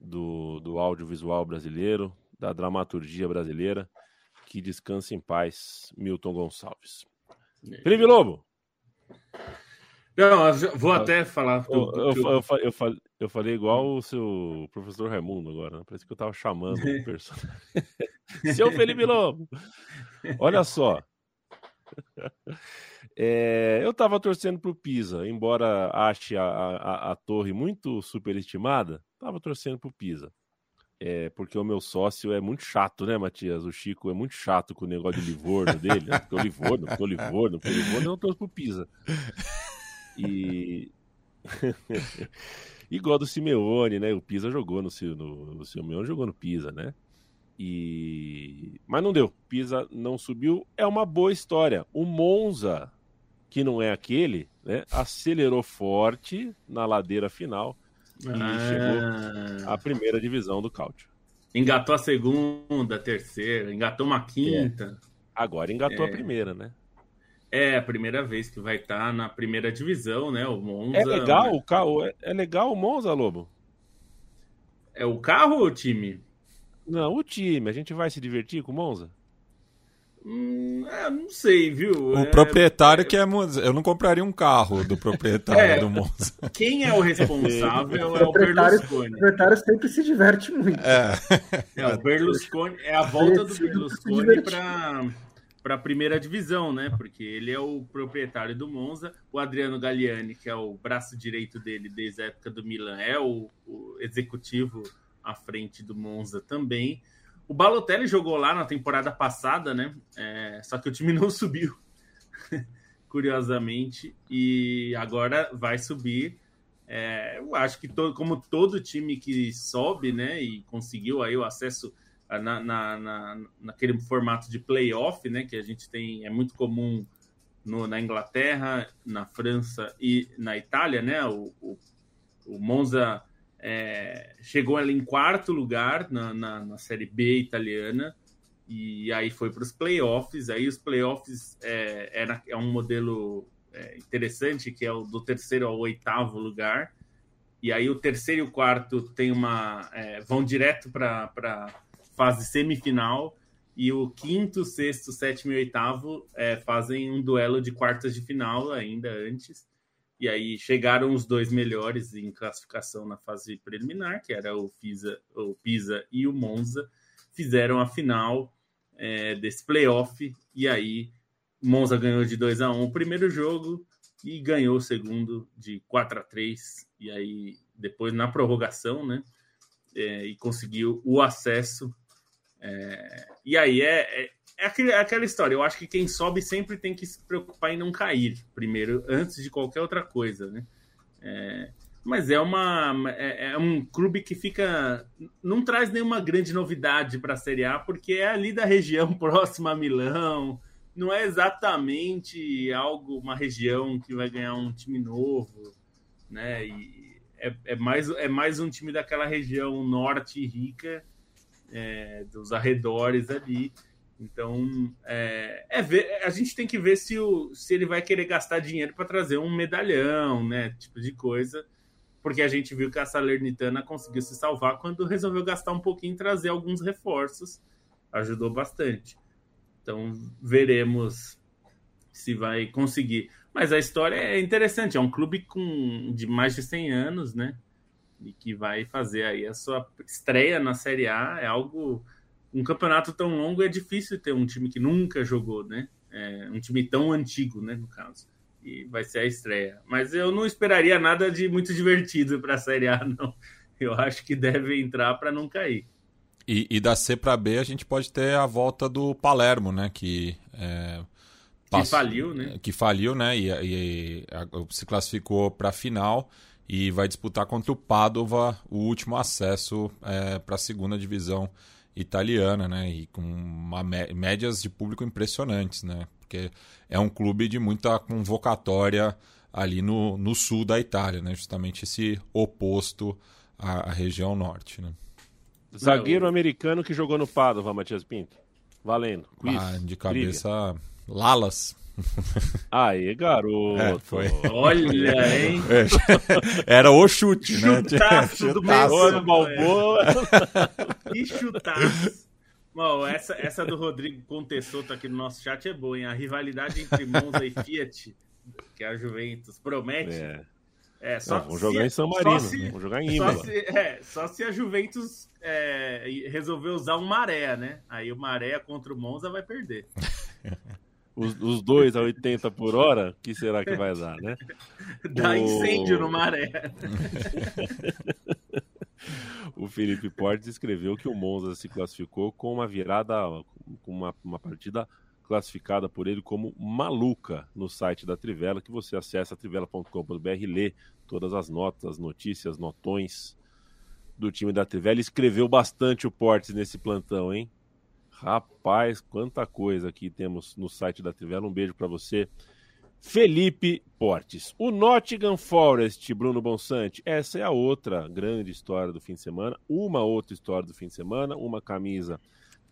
Speaker 1: do, do audiovisual brasileiro, da dramaturgia brasileira. Que descanse em paz, Milton Gonçalves. Felipe Lobo!
Speaker 5: Não, vou até falar.
Speaker 1: Eu, eu, eu, eu, eu falei igual o seu professor Raimundo agora, né? Parece que eu tava chamando o personagem. Seu Felipe Lobo! Olha só. É, eu tava torcendo pro Pisa, embora ache a, a, a torre muito superestimada, tava torcendo pro Pisa. É, porque o meu sócio é muito chato, né, Matias? O Chico é muito chato com o negócio de Livorno dele. Né? Porque o Livorno, porque o Livorno, porque o Livorno, eu não torço pro Pisa. E. Igual do Simeone, né? O Pisa jogou no, no, o Simeone jogou no Pisa, né? E mas não deu. Pisa não subiu. É uma boa história. O Monza, que não é aquele, né? Acelerou forte na ladeira final e ah. chegou à primeira divisão do Cáutio.
Speaker 5: Engatou a segunda, a terceira, engatou uma quinta.
Speaker 1: É. Agora engatou é. a primeira, né?
Speaker 5: É a primeira vez que vai estar tá na primeira divisão, né? O Monza.
Speaker 1: É legal né? o carro, é, é legal o Monza, Lobo.
Speaker 5: É o carro ou o time?
Speaker 1: Não, o time. A gente vai se divertir com o Monza?
Speaker 5: Hum, é, não sei, viu?
Speaker 2: O é, proprietário é... que é. Eu não compraria um carro do proprietário é, do Monza.
Speaker 5: Quem é o responsável é o Berlusconi. O
Speaker 3: proprietário sempre se diverte muito.
Speaker 5: É, é o Berlusconi. É a volta do Berlusconi para para a primeira divisão, né? Porque ele é o proprietário do Monza. O Adriano Galliani, que é o braço direito dele desde a época do Milan, é o, o executivo à frente do Monza também. O Balotelli jogou lá na temporada passada, né? É, só que o time não subiu, curiosamente, e agora vai subir. É, eu acho que todo, como todo time que sobe, né, e conseguiu aí o acesso na, na, na, naquele formato de playoff, né, que a gente tem, é muito comum no, na Inglaterra, na França e na Itália, né, o, o, o Monza é, chegou ali em quarto lugar na, na, na, Série B italiana e aí foi para os playoffs, aí os playoffs é, era, é um modelo é, interessante, que é o do terceiro ao oitavo lugar, e aí o terceiro e o quarto tem uma é, vão direto para fase semifinal. E o quinto, sexto, sétimo e oitavo é, fazem um duelo de quartas de final ainda antes. E aí chegaram os dois melhores em classificação na fase preliminar, que era o Pisa, o Pisa e o Monza, fizeram a final é, desse playoff. E aí Monza ganhou de 2 a 1 o primeiro jogo e ganhou o segundo de 4 a 3 E aí depois na prorrogação, né? É, e conseguiu o acesso é, e aí é, é, é, aquele, é, aquela história. Eu acho que quem sobe sempre tem que se preocupar em não cair primeiro, antes de qualquer outra coisa, né? É, mas é uma é, é, um clube que fica não traz nenhuma grande novidade para a Série A porque é ali da região próxima a Milão. Não é exatamente algo uma região que vai ganhar um time novo, né? E é, é mais é mais um time daquela região norte rica é, dos arredores ali. Então, é, é ver, a gente tem que ver se, o, se ele vai querer gastar dinheiro para trazer um medalhão, né? Tipo de coisa. Porque a gente viu que a Salernitana conseguiu se salvar quando resolveu gastar um pouquinho e trazer alguns reforços. Ajudou bastante. Então, veremos se vai conseguir. Mas a história é interessante. É um clube com, de mais de 100 anos, né? e que vai fazer aí a sua estreia na Série A é algo. Um campeonato tão longo é difícil ter um time que nunca jogou, né? É, um time tão antigo, né? No caso. E vai ser a estreia. Mas eu não esperaria nada de muito divertido para a Série A, não. Eu acho que deve entrar para não cair.
Speaker 2: E, e, da C para B a gente pode ter a volta do Palermo, né? Que é,
Speaker 5: que faliu, né?
Speaker 2: Que faliu, né? E, e, e se classificou para a final e vai disputar contra o Padova o último acesso é, para a segunda divisão italiana, né? E com uma, médias de público impressionantes, né? Porque é um clube de muita convocatória ali no, no sul da Itália, né? Justamente esse oposto à, à região norte, né?
Speaker 1: Zagueiro americano que jogou no Padova, Matias Pinto. Valendo.
Speaker 2: Quiz, ah, de cabeça, briga. Lalas.
Speaker 1: Aí, garoto. É,
Speaker 5: foi. Olha, hein?
Speaker 2: É, era o chute,
Speaker 5: né? Chutaço do Balboa. Balboa. Que chutaço. Bom, essa, essa do Rodrigo Contessoto aqui no nosso chat é boa, hein? A rivalidade entre Monza e Fiat, que é a Juventus, promete. É.
Speaker 1: É, só Não, vamos jogar em São Marino, se, vamos jogar em Imola.
Speaker 5: Só se, é, só se a Juventus é, resolver usar um maré, né? Aí o maré contra o Monza vai perder.
Speaker 1: os, os dois a 80 por hora, o que será que vai dar, né?
Speaker 5: Dá o... incêndio no maré.
Speaker 1: o Felipe Portes escreveu que o Monza se classificou com uma virada, com uma, uma partida classificada por ele como maluca no site da Trivela, que você acessa trivela.com.br e lê todas as notas, notícias, notões do time da Trivela. Escreveu bastante o Portes nesse plantão, hein? Rapaz, quanta coisa aqui temos no site da Trivela. Um beijo para você, Felipe Portes. O Nottingham Forest, Bruno Bonsante. Essa é a outra grande história do fim de semana. Uma outra história do fim de semana. Uma camisa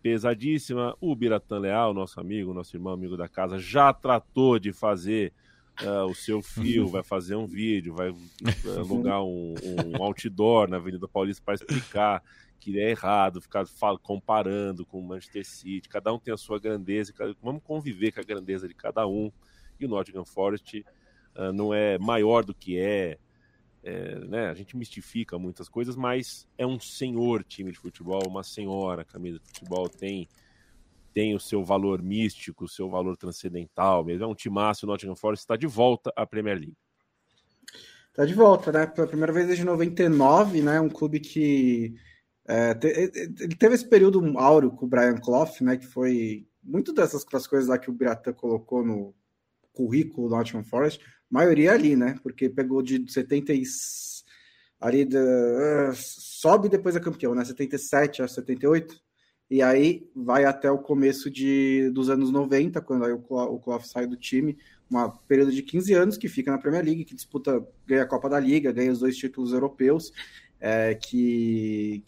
Speaker 1: pesadíssima. O Biratan Leal, nosso amigo, nosso irmão, amigo da casa, já tratou de fazer uh, o seu fio, vai fazer um vídeo, vai alugar um, um outdoor na Avenida Paulista para explicar que é errado ficar comparando com o Manchester City. Cada um tem a sua grandeza, vamos conviver com a grandeza de cada um. E o Nottingham Forest uh, não é maior do que é, é, né? A gente mistifica muitas coisas, mas é um senhor time de futebol, uma senhora camisa de futebol, tem tem o seu valor místico, o seu valor transcendental mesmo. É um timaço, o Nottingham Forest está de volta à Premier League.
Speaker 3: Está de volta, né? Pela primeira vez desde 99, né? Um clube que é, ele teve esse período áureo com o Brian Clough, né? Que foi muito dessas coisas lá que o Biratan colocou no currículo do Nottingham Forest, maioria ali, né? Porque pegou de 70 e, ali uh, sobe depois é campeão, né? 77 a 78 e aí vai até o começo de, dos anos 90, quando aí o, o Clough sai do time, um período de 15 anos que fica na Premier League, que disputa, ganha a Copa da Liga, ganha os dois títulos europeus, é, que,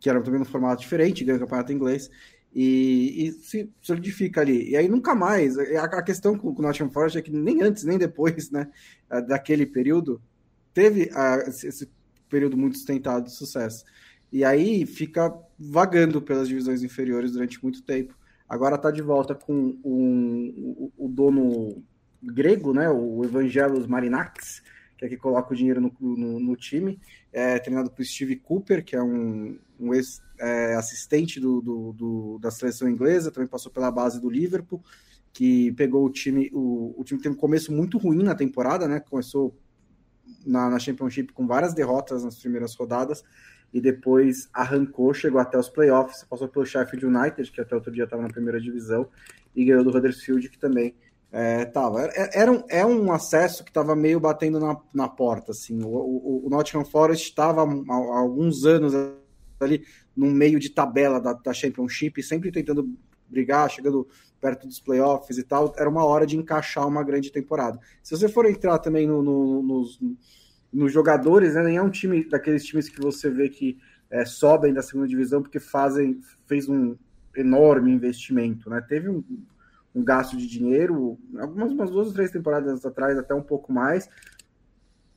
Speaker 3: que eram também no formato diferente, ganha o campeonato inglês, e, e, se solidifica ali. E aí nunca mais. A, a questão com, com o Nottingham Forest é que nem antes, nem depois né, daquele período, teve a, esse período muito sustentado de sucesso. E aí fica vagando pelas divisões inferiores durante muito tempo. Agora está de volta com um, o, o, dono grego, né, o Evangelos Marinakis, que é que coloca o dinheiro no, no, no time, é, treinado por Steve Cooper, que é um, um ex-assistente é, do, do, do, da seleção inglesa, também passou pela base do Liverpool, que pegou o time. O, o time teve um começo muito ruim na temporada, né? Começou na, na Championship com várias derrotas nas primeiras rodadas e depois arrancou, chegou até os playoffs, passou pelo Sheffield United, que até outro dia estava na primeira divisão, e ganhou do Huddersfield, que também estava. É, era um, é um acesso que estava meio batendo na, na porta. Assim. O, o, o Nottingham Forest estava há, alguns anos ali no meio de tabela da, da Championship, sempre tentando brigar, chegando perto dos playoffs e tal. Era uma hora de encaixar uma grande temporada. Se você for entrar também no, no, nos nos jogadores, né? Nem é um time daqueles times que você vê que é, sobem da segunda divisão porque fazem fez um enorme investimento, né? Teve um, um gasto de dinheiro, algumas umas duas ou três temporadas atrás, até um pouco mais.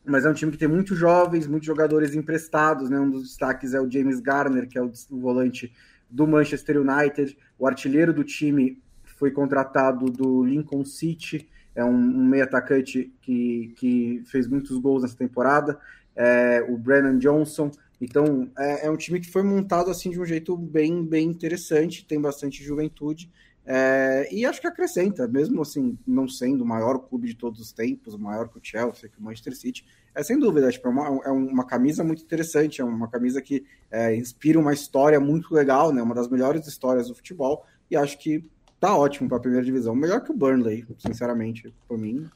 Speaker 3: Mas é um time que tem muitos jovens, muitos jogadores emprestados, né? Um dos destaques é o James Garner, que é o, volante do Manchester United, o artilheiro do time foi contratado do Lincoln City, é um, um meio atacante que, que fez muitos gols nessa temporada, é, o Brennan Johnson. Então, é, é, um time que foi montado assim de um jeito bem, bem interessante, tem bastante juventude. É, e acho que acrescenta, mesmo assim, não sendo o maior clube de todos os tempos, maior que o Chelsea, que o Manchester City, é sem dúvida, tipo, é, uma, é uma camisa muito interessante, é uma camisa que é, inspira uma história muito legal, né, uma das melhores histórias do futebol, e acho que tá ótimo para a primeira divisão. Melhor que o Burnley, sinceramente, por mim.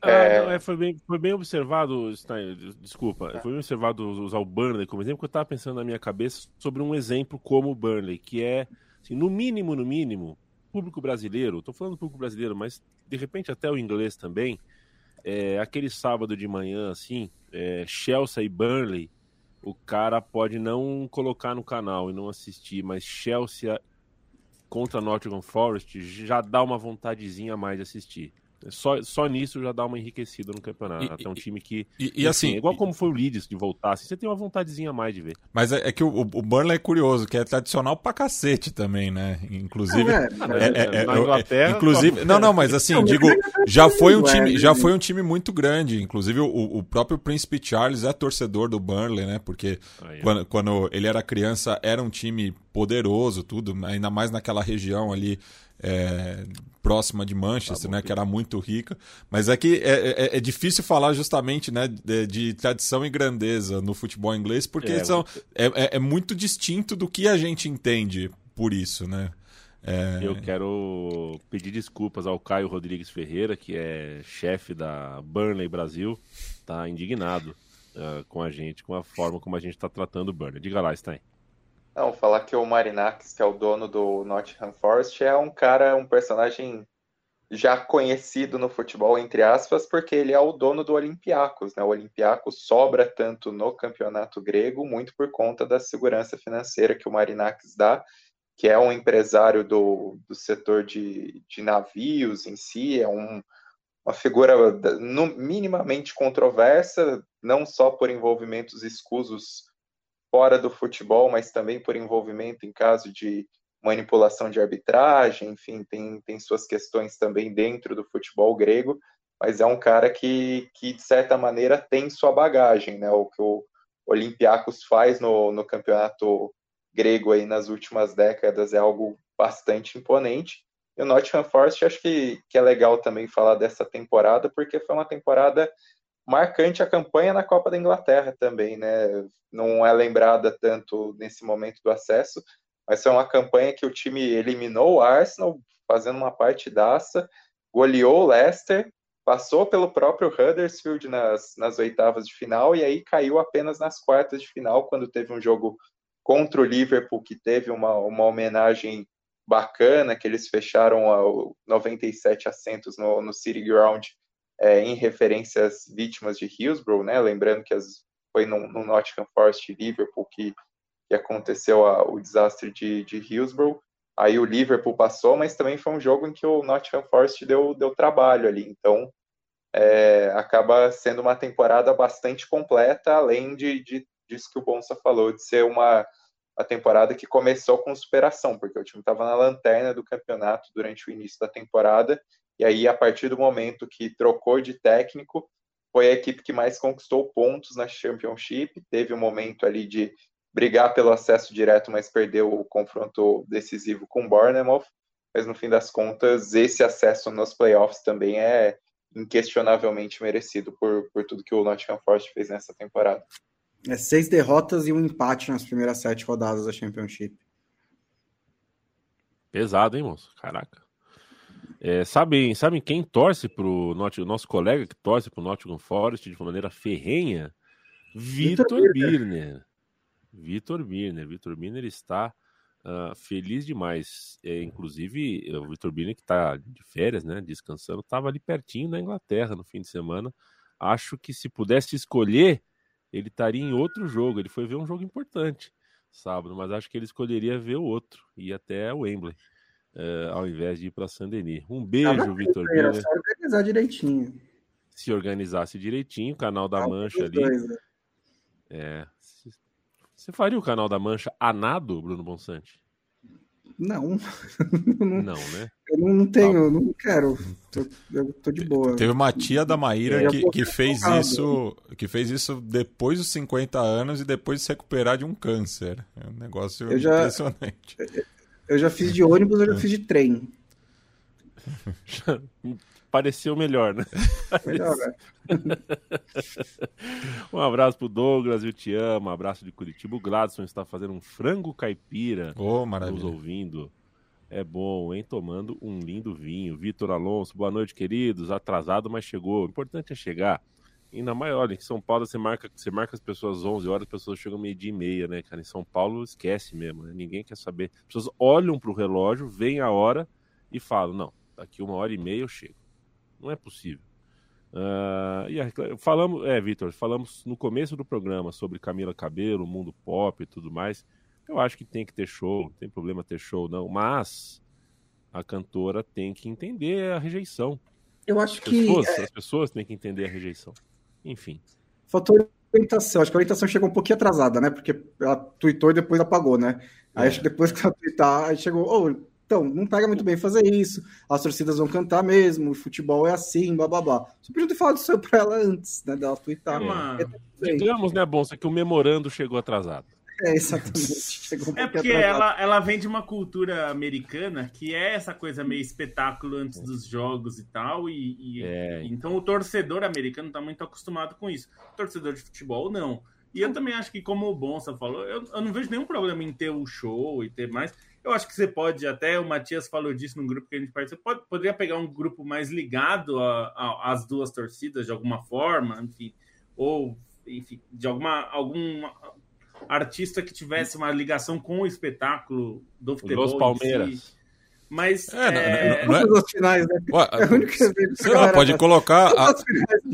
Speaker 1: Ah, é... Não, é, foi, bem, foi bem observado, Stein, desculpa, foi bem observado usar o Burnley como exemplo, porque eu estava pensando na minha cabeça sobre um exemplo como o Burnley, que é, assim, no mínimo, no mínimo, público brasileiro, estou falando do público brasileiro, mas de repente até o inglês também, é, aquele sábado de manhã, assim, é, Chelsea e Burnley, o cara pode não colocar no canal e não assistir, mas Chelsea contra Nottingham Forest já dá uma vontadezinha a mais de assistir. Só, só nisso já dá uma enriquecida no campeonato. E, é um time que.
Speaker 2: E, e assim.
Speaker 1: É igual como foi o Leeds de voltar, assim, você tem uma vontadezinha a mais de ver.
Speaker 2: Mas é, é que o, o Burnley é curioso, que é tradicional pra cacete também, né? Inclusive. É, é, é, na Inglaterra. inclusive. Não, não, mas assim, digo, já foi um time, já foi um time muito grande. Inclusive, o, o próprio Príncipe Charles é torcedor do Burnley, né? Porque Aí, quando, quando ele era criança, era um time poderoso, tudo, ainda mais naquela região ali é, próxima de Manchester, tá né, que era muito rica. Mas é que é, é, é difícil falar justamente né, de, de, tradição e grandeza no futebol inglês, porque é, são, é, é, é, muito distinto do que a gente entende por isso, né?
Speaker 1: Eu quero pedir desculpas ao Caio Rodrigues Ferreira, que é chefe da Burnley Brasil, tá indignado uh, com a gente, com a forma como a gente está tratando o Burnley. Diga lá, Stein.
Speaker 4: Não, falar que o Marinax, que é o dono do Nottingham Forest, é um cara, um personagem já conhecido no futebol, entre aspas, porque ele é o dono do Olympiacos. Né? O Olympiacos sobra tanto no campeonato grego, muito por conta da segurança financeira que o Marinax dá, que é um empresário do, do setor de, de navios em si, é um, uma figura no, minimamente controversa, não só por envolvimentos escusos fora do futebol, mas também por envolvimento em caso de manipulação de arbitragem, enfim, tem, tem suas questões também dentro do futebol grego, mas é um cara que, que de certa maneira, tem sua bagagem, né? O que o Olympiacos faz no, no campeonato grego aí nas últimas décadas é algo bastante imponente. E o Nottingham Forest, acho que, que é legal também falar dessa temporada, porque foi uma temporada marcante a campanha na Copa da Inglaterra também, né? Não é lembrada tanto nesse momento do acesso, mas foi uma campanha que o time eliminou o Arsenal, fazendo uma partidaça, goleou o Leicester, passou pelo próprio Huddersfield nas, nas oitavas de final e aí caiu apenas nas quartas de final, quando teve um jogo contra o Liverpool, que teve uma, uma homenagem bacana, que eles fecharam a 97 assentos no, no City Ground é, em referências vítimas de Hillsborough, né? Lembrando que as, foi no, no Nottingham Forest e Liverpool que, que aconteceu a, o desastre de, de Hillsborough. Aí o Liverpool passou, mas também foi um jogo em que o Nottingham Forest deu, deu trabalho ali. Então, é, acaba sendo uma temporada bastante completa, além de, de disso que o Bonsa falou, de ser uma, uma temporada que começou com superação, porque o time estava na lanterna do campeonato durante o início da temporada e aí, a partir do momento que trocou de técnico, foi a equipe que mais conquistou pontos na Championship. Teve um momento ali de brigar pelo acesso direto, mas perdeu o confronto decisivo com o Bournemouth. Mas no fim das contas, esse acesso nos playoffs também é inquestionavelmente merecido por, por tudo que o Nottingham Forest fez nessa temporada.
Speaker 3: É seis derrotas e um empate nas primeiras sete rodadas da Championship.
Speaker 1: Pesado, hein, moço? Caraca. É, sabem, sabem quem torce pro o nosso colega que torce pro Nottingham Forest de maneira ferrenha? Vitor Birner. Vitor Birner. Vitor Birner está uh, feliz demais. É, inclusive, o Vitor Birner, que está de férias, né, descansando, estava ali pertinho na Inglaterra no fim de semana. Acho que se pudesse escolher, ele estaria em outro jogo. Ele foi ver um jogo importante sábado, mas acho que ele escolheria ver o outro, ir até o Wembley uh, ao invés de ir para Saint-Denis. Um beijo, Vitor
Speaker 3: Era só organizar direitinho.
Speaker 1: Se organizasse direitinho, canal da Mancha ali. Dois, né? É. Você faria o canal da Mancha a nado, Bruno Bonsante?
Speaker 3: Não.
Speaker 1: não, né?
Speaker 3: Eu não tenho, tá. não quero. Tô, eu tô de boa.
Speaker 2: Teve uma tia da Maíra que, que fez isso, que fez isso depois dos 50 anos e depois de se recuperar de um câncer. É um negócio eu impressionante.
Speaker 3: Já, eu já fiz de ônibus, eu já fiz de trem.
Speaker 1: Pareceu melhor, né? Melhor, né? um abraço pro Douglas, eu te amo. Um abraço de Curitiba. O Gladson está fazendo um frango caipira.
Speaker 2: Oh, maravilha.
Speaker 1: Nos ouvindo. é bom, hein? Tomando um lindo vinho. Vitor Alonso, boa noite, queridos. Atrasado, mas chegou. O importante é chegar. Ainda mais, olha, em São Paulo você marca, você marca as pessoas 11 horas, as pessoas chegam meio-dia e meia, né, cara? Em São Paulo esquece mesmo, né? Ninguém quer saber. As pessoas olham pro relógio, veem a hora e falam: não, daqui uma hora e meia eu chego. Não é possível. Uh, e a, falamos, é, Vitor, falamos no começo do programa sobre Camila Cabelo, mundo pop e tudo mais. Eu acho que tem que ter show, não tem problema ter show, não. Mas a cantora tem que entender a rejeição.
Speaker 3: Eu acho que. As
Speaker 1: pessoas, é... as pessoas têm que entender a rejeição. Enfim.
Speaker 3: Faltou orientação. Acho que a orientação chegou um pouquinho atrasada, né? Porque ela tweetou e depois apagou, né? Aí é. acho que depois que ela tweetar, aí chegou. Oh, então, não pega muito bem fazer isso. As torcidas vão cantar mesmo, o futebol é assim, blá blá blá. Você podia ter falado isso pra ela antes, né? Dela tweetar. É uma...
Speaker 1: Digamos, né, Bonsa, que o memorando chegou atrasado.
Speaker 3: É, exatamente.
Speaker 5: É porque ela, ela vem de uma cultura americana que é essa coisa meio espetáculo antes dos jogos e tal. E, e é. então o torcedor americano está muito acostumado com isso. O torcedor de futebol, não. E eu também acho que, como o Bonsa falou, eu, eu não vejo nenhum problema em ter o show e ter mais. Eu acho que você pode, até o Matias falou disso no grupo que a gente participa, pode, poderia pegar um grupo mais ligado às duas torcidas de alguma forma, enfim, ou enfim, de alguma, alguma artista que tivesse uma ligação com o espetáculo do futebol.
Speaker 1: Los Palmeiras. Si.
Speaker 5: Mas. É, é...
Speaker 2: Não, não é... finais, né? Ué, é a única sei lá, pode colocar a,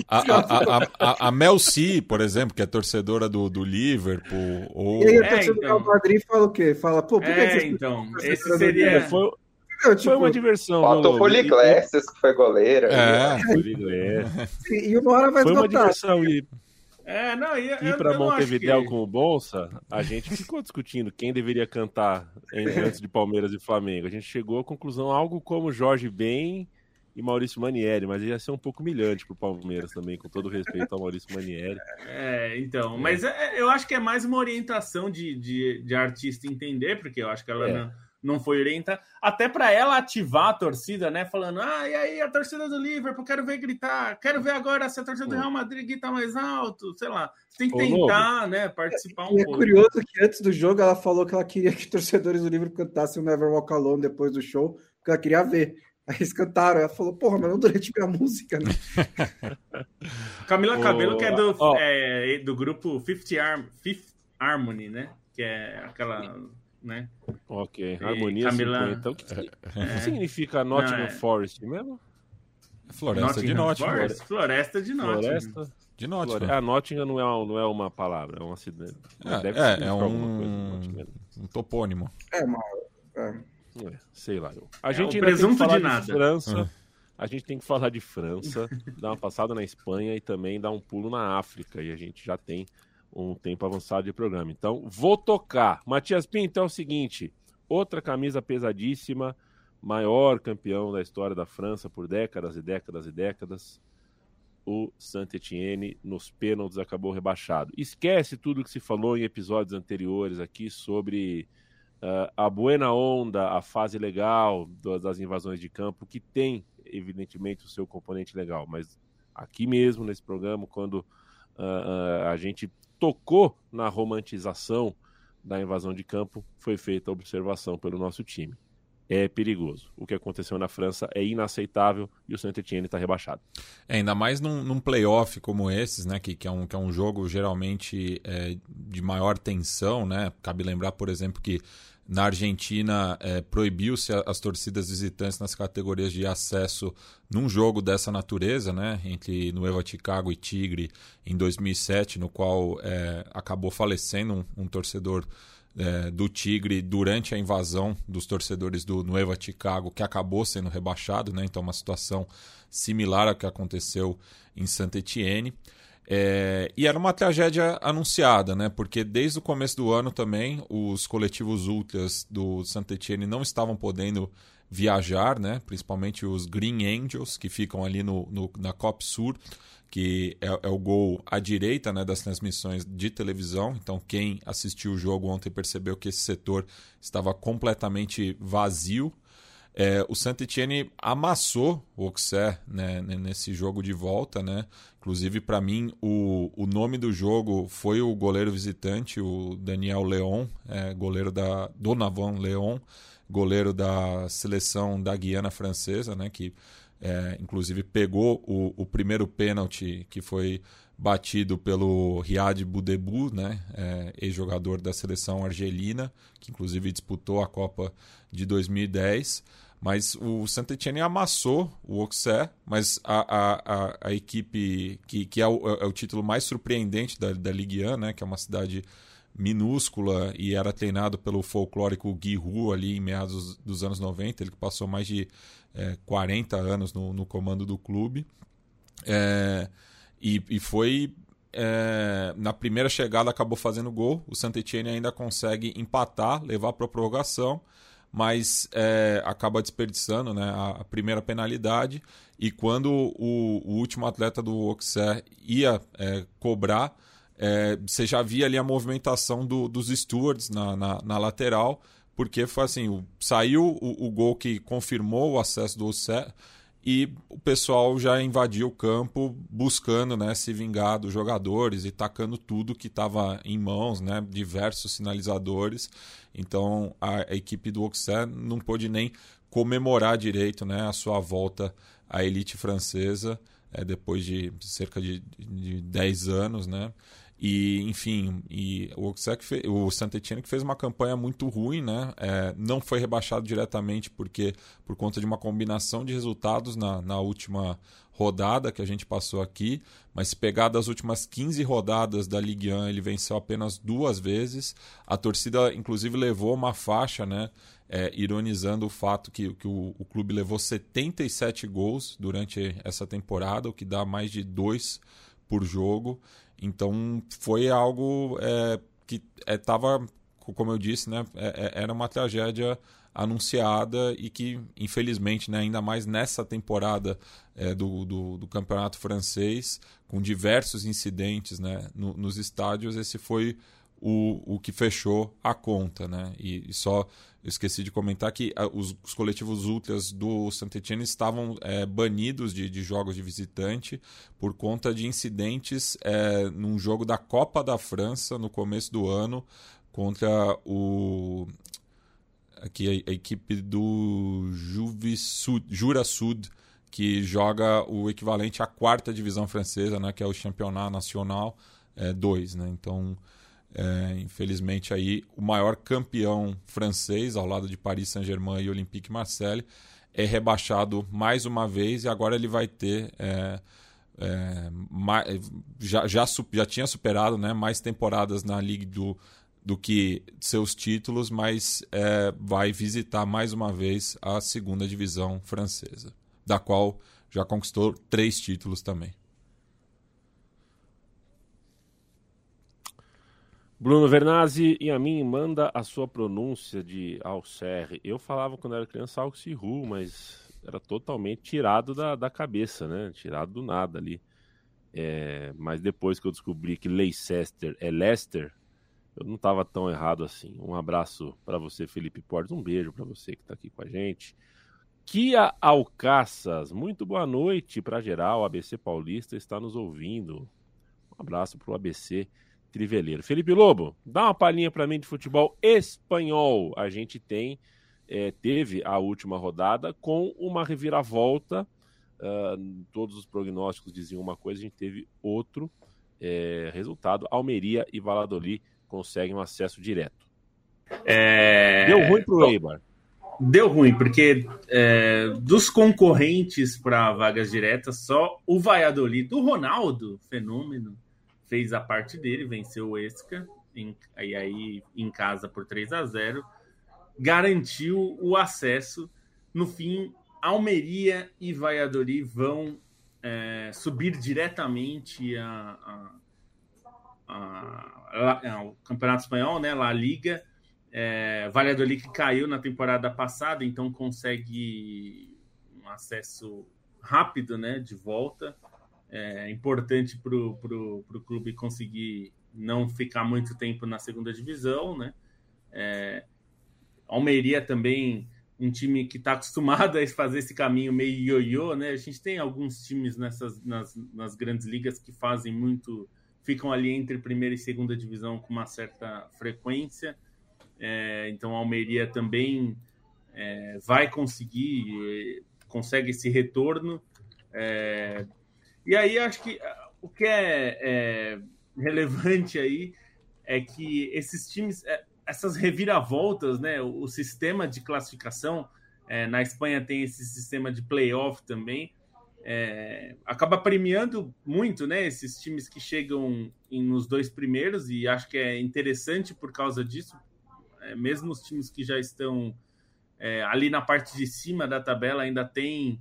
Speaker 2: a, a, a, a, Mel C, por exemplo, que é torcedora do, do Liverpool. Ou...
Speaker 3: E aí a torcedora é, então... do Madrid fala o quê? Fala, pô, por que,
Speaker 5: é, que então, esse seria.
Speaker 1: Foi, não, tipo, foi uma diversão.
Speaker 4: Faltou Foley Glasses, que foi goleira.
Speaker 1: É,
Speaker 3: E uma hora vai
Speaker 1: Foi uma diversão. E é, não, e, ir para Montevideo que... com o Bolsa, a gente ficou discutindo quem deveria cantar antes de Palmeiras e Flamengo. A gente chegou à conclusão algo como Jorge Ben e Maurício Manieri, mas ia ser um pouco humilhante pro Palmeiras também, com todo respeito ao Maurício Manieri.
Speaker 5: É, então, mas é, eu acho que é mais uma orientação de, de, de artista entender, porque eu acho que ela é. não não foi orientada, até para ela ativar a torcida, né? Falando, ah, e aí a torcida do Liverpool, quero ver gritar, quero ver agora se a torcida do Real Madrid grita mais alto, sei lá. Você tem que tentar, né, participar um
Speaker 3: e é pouco. É curioso que antes do jogo ela falou que ela queria que torcedores do Liverpool cantassem o Never Walk Alone depois do show, porque ela queria ver. Aí eles cantaram, ela falou, porra, mas não durante a música, né?
Speaker 5: Camila Cabelo, que é do, oh. é, do grupo Fifth, Arm, Fifth Harmony, né? Que é aquela né?
Speaker 1: Ok, harmonia Camila... 50. Então, o que, é. que significa Nottingham Não, é... Forest mesmo?
Speaker 2: Floresta Nottingham de Nottingham.
Speaker 5: Forest? Floresta de Nottingham.
Speaker 1: Floresta de Nottingham. Ah, Nottingham não é, não é uma palavra, é um acidente.
Speaker 2: É, Deve é, é um... um topônimo.
Speaker 3: É uma... É.
Speaker 1: é sei lá. A é gente ainda tem que falar de, de França. É. A gente tem que falar de França, dar uma passada na Espanha e também dar um pulo na África. E a gente já tem um tempo avançado de programa. Então, vou tocar. Matias Pinto é o seguinte: outra camisa pesadíssima, maior campeão da história da França por décadas e décadas e décadas. O Saint-Etienne nos pênaltis acabou rebaixado. Esquece tudo que se falou em episódios anteriores aqui sobre uh, a buena onda, a fase legal das invasões de campo, que tem, evidentemente, o seu componente legal. Mas aqui mesmo, nesse programa, quando uh, uh, a gente tocou na romantização da invasão de campo, foi feita a observação pelo nosso time. É perigoso. O que aconteceu na França é inaceitável e o Saint-Etienne está rebaixado.
Speaker 2: É, ainda mais num, num playoff como esses, né, que, que, é um, que é um jogo geralmente é, de maior tensão. Né? Cabe lembrar, por exemplo, que na Argentina, é, proibiu-se as torcidas visitantes nas categorias de acesso num jogo dessa natureza, né, entre Nueva Chicago e Tigre, em 2007, no qual é, acabou falecendo um, um torcedor é, do Tigre durante a invasão dos torcedores do Nueva Chicago, que acabou sendo rebaixado, né, então uma situação similar ao que aconteceu em Saint Etienne. É, e era uma tragédia anunciada, né? Porque desde o começo do ano também os coletivos ultras do Saint Etienne não estavam podendo viajar, né? Principalmente os Green Angels, que ficam ali no, no na Cop Sur, que é, é, o gol à direita né, das transmissões de televisão. Então, quem assistiu o jogo ontem percebeu que esse setor estava completamente vazio. É, o Saint Etienne amassou o Auxerre né, nesse jogo de volta, né? Inclusive, para mim, o, o nome do jogo foi o goleiro visitante, o Daniel Leon, é, goleiro da Donavan Leon, goleiro da seleção da Guiana Francesa, né, que é, inclusive pegou o, o primeiro pênalti que foi batido pelo Riad Boudebu, né, é, ex-jogador da seleção argelina, que inclusive disputou a Copa de 2010. Mas o saint Etienne amassou o Auxerre, mas a, a, a, a equipe que, que é, o, é o título mais surpreendente da, da Ligue 1, né, que é uma cidade minúscula e era treinado pelo folclórico Gui Hu ali em meados dos anos 90, ele que passou mais de é, 40 anos no, no, comando do clube. É, e, e, foi é, na primeira chegada acabou fazendo gol. O saint Etienne ainda consegue empatar, levar para a prorrogação, mas é, acaba desperdiçando né, a, a, primeira penalidade. E quando o, o último atleta do Auxerre ia é, cobrar, é, você já via ali a movimentação do, dos stewards na, na, na, lateral, porque foi assim: o, saiu o, o, gol que confirmou o acesso do Auxerre e o pessoal já invadiu o campo buscando né, se vingar dos jogadores e tacando tudo que estava em mãos, né, diversos sinalizadores. Então a, equipe do Auxerre não pôde nem comemorar direito né, a sua volta à elite francesa é, depois de cerca de, de 10 anos. Né? E, enfim, e o, o saint Etienne que fez uma campanha muito ruim, né? É, não foi rebaixado diretamente porque por conta de uma combinação de resultados na, na última rodada que a gente passou aqui, mas se pegar das últimas 15 rodadas da Ligue 1, ele venceu apenas duas vezes. A torcida, inclusive, levou uma faixa, né? É, ironizando o fato que, que o, o, clube levou 77 gols durante essa temporada, o que dá mais de dois por jogo. Então foi algo é, que estava, é, como eu disse, né, é, é, era uma tragédia anunciada e que, infelizmente, né, ainda mais nessa temporada é, do, do, do, campeonato francês, com diversos incidentes né, no, nos estádios, esse foi o, o que fechou a conta. Né? E, e só esqueci de comentar que uh, os, os, coletivos ultras do Saint-Etienne estavam é, banidos de, de, jogos de visitante por conta de incidentes é, num jogo da Copa da França no começo do ano contra o aqui a, a equipe do Juve Jura Sud que joga o equivalente à quarta divisão francesa, né, que é o Championnat National 2, é, né? Então é, infelizmente aí o maior campeão francês ao lado de Paris Saint-Germain e Olympique Marseille é rebaixado mais uma vez e agora ele vai ter é, é, já, já, já tinha superado né, mais temporadas na Ligue do, do que seus títulos, mas é, vai visitar mais uma vez a segunda divisão francesa, da qual já conquistou três títulos também.
Speaker 1: Bruno Vernazzi e a mim manda a sua pronúncia de Alcerre. Eu falava quando era criança Alciru, mas era totalmente tirado da, da cabeça, né? Tirado do nada ali. É, mas depois que eu descobri que Leicester é Leicester, eu não estava tão errado assim. Um abraço para você, Felipe Portes. Um beijo para você que está aqui com a gente. Kia Alcaças, muito boa noite para geral. ABC Paulista está nos ouvindo. Um abraço para o ABC Triveleiro. Felipe Lobo, dá uma palhinha para mim de futebol espanhol. A gente tem, é, teve a última rodada com uma reviravolta. Uh, todos os prognósticos diziam uma coisa, a gente teve outro é, resultado. Almeria e Valladolid conseguem um acesso direto.
Speaker 5: É...
Speaker 1: Deu ruim para o Eibar.
Speaker 5: Deu ruim, porque é, dos concorrentes para vagas diretas, só o Valladolid, do Ronaldo, fenômeno, fez a parte dele, venceu o Esca, em, e aí em casa por 3 a 0 garantiu o acesso. No fim, Almeria e Valladolid vão é, subir diretamente a, a, a, ao Campeonato Espanhol, né, La Liga. É, Valladolid que caiu na temporada passada, então consegue um acesso rápido né, de volta é importante para o clube conseguir não ficar muito tempo na segunda divisão, né? É, Almeria também um time que está acostumado a fazer esse caminho meio ioiô, né? A gente tem alguns times nessas nas, nas grandes ligas que fazem muito, ficam ali entre primeira e segunda divisão com uma certa frequência. É, então, Almeria também é, vai conseguir, consegue esse retorno. É, e aí acho que o que é, é, relevante aí é que esses times, é, essas reviravoltas, né? O, sistema de classificação é, na Espanha tem esse sistema de playoff também. É, acaba premiando muito, né? Esses times que chegam em, nos dois primeiros e acho que é interessante por causa disso. É, mesmo os times que já estão ali na parte de cima da tabela ainda tem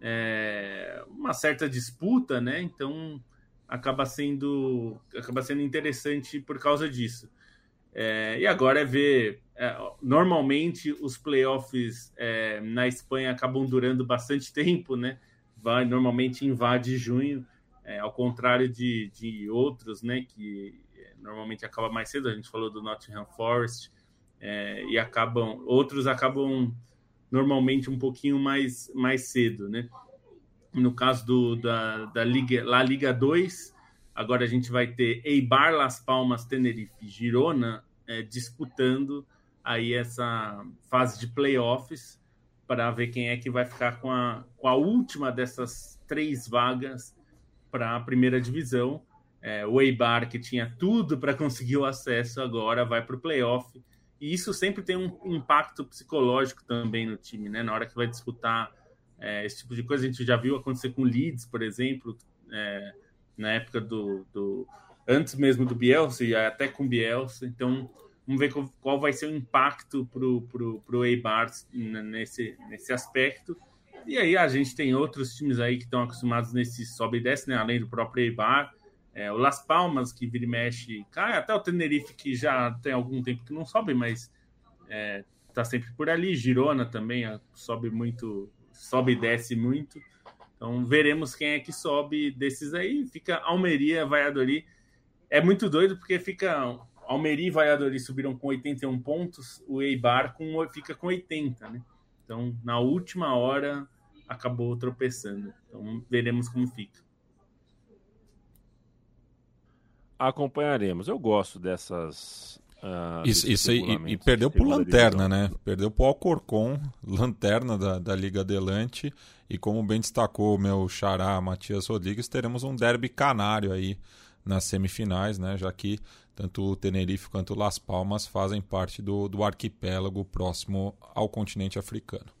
Speaker 5: é, uma certa disputa, né? Então acaba sendo acaba sendo interessante por causa disso. É, e agora é ver. É, normalmente os playoffs é, na Espanha acabam durando bastante tempo, né? Vai normalmente invade junho, é, ao contrário de, de outros, né? Que é, normalmente acaba mais cedo. A gente falou do Nottingham Forest é, e acabam outros acabam normalmente um pouquinho mais mais cedo, né? No caso do, da, da Liga, La Liga 2, agora a gente vai ter Eibar, Las Palmas, Tenerife, Girona é, disputando aí essa fase de playoffs para ver quem é que vai ficar com a, com a última dessas três vagas para a primeira divisão. É, o Eibar, que tinha tudo para conseguir o acesso, agora vai para o playoff. E isso sempre tem um impacto psicológico também no time, né? Na hora que vai disputar é, esse tipo de coisa, a gente já viu acontecer com Leeds, por exemplo, é, na época do, do antes mesmo do Bielsa e até com Bielsa. Então, vamos ver qual, qual vai ser o impacto para o pro, pro Eibar nesse, nesse aspecto. E aí a gente tem outros times aí que estão acostumados nesse sobe e desce, né? além do próprio Eibar. É, o Las Palmas, que vira e mexe, cai, até o Tenerife, que já tem algum tempo que não sobe, mas é, tá sempre por ali. Girona também sobe muito, sobe e desce muito. Então veremos quem é que sobe desses aí. Fica Almeria, Valladolid é muito doido porque fica Almeria e Valladolid subiram com 81 pontos, o Eibar com, fica com 80, né? Então, na última hora, acabou tropeçando. Então, veremos como fica.
Speaker 1: Acompanharemos. Eu gosto dessas.
Speaker 2: Uh, isso, isso aí, e, e perdeu por lanterna, né? Perdeu por Alcorcon, lanterna da, da Liga Adelante. E como bem destacou o meu xará Matias Rodrigues, teremos um derby canário aí nas semifinais, né? Já que tanto o Tenerife quanto o Las Palmas fazem parte do, do arquipélago próximo ao continente africano.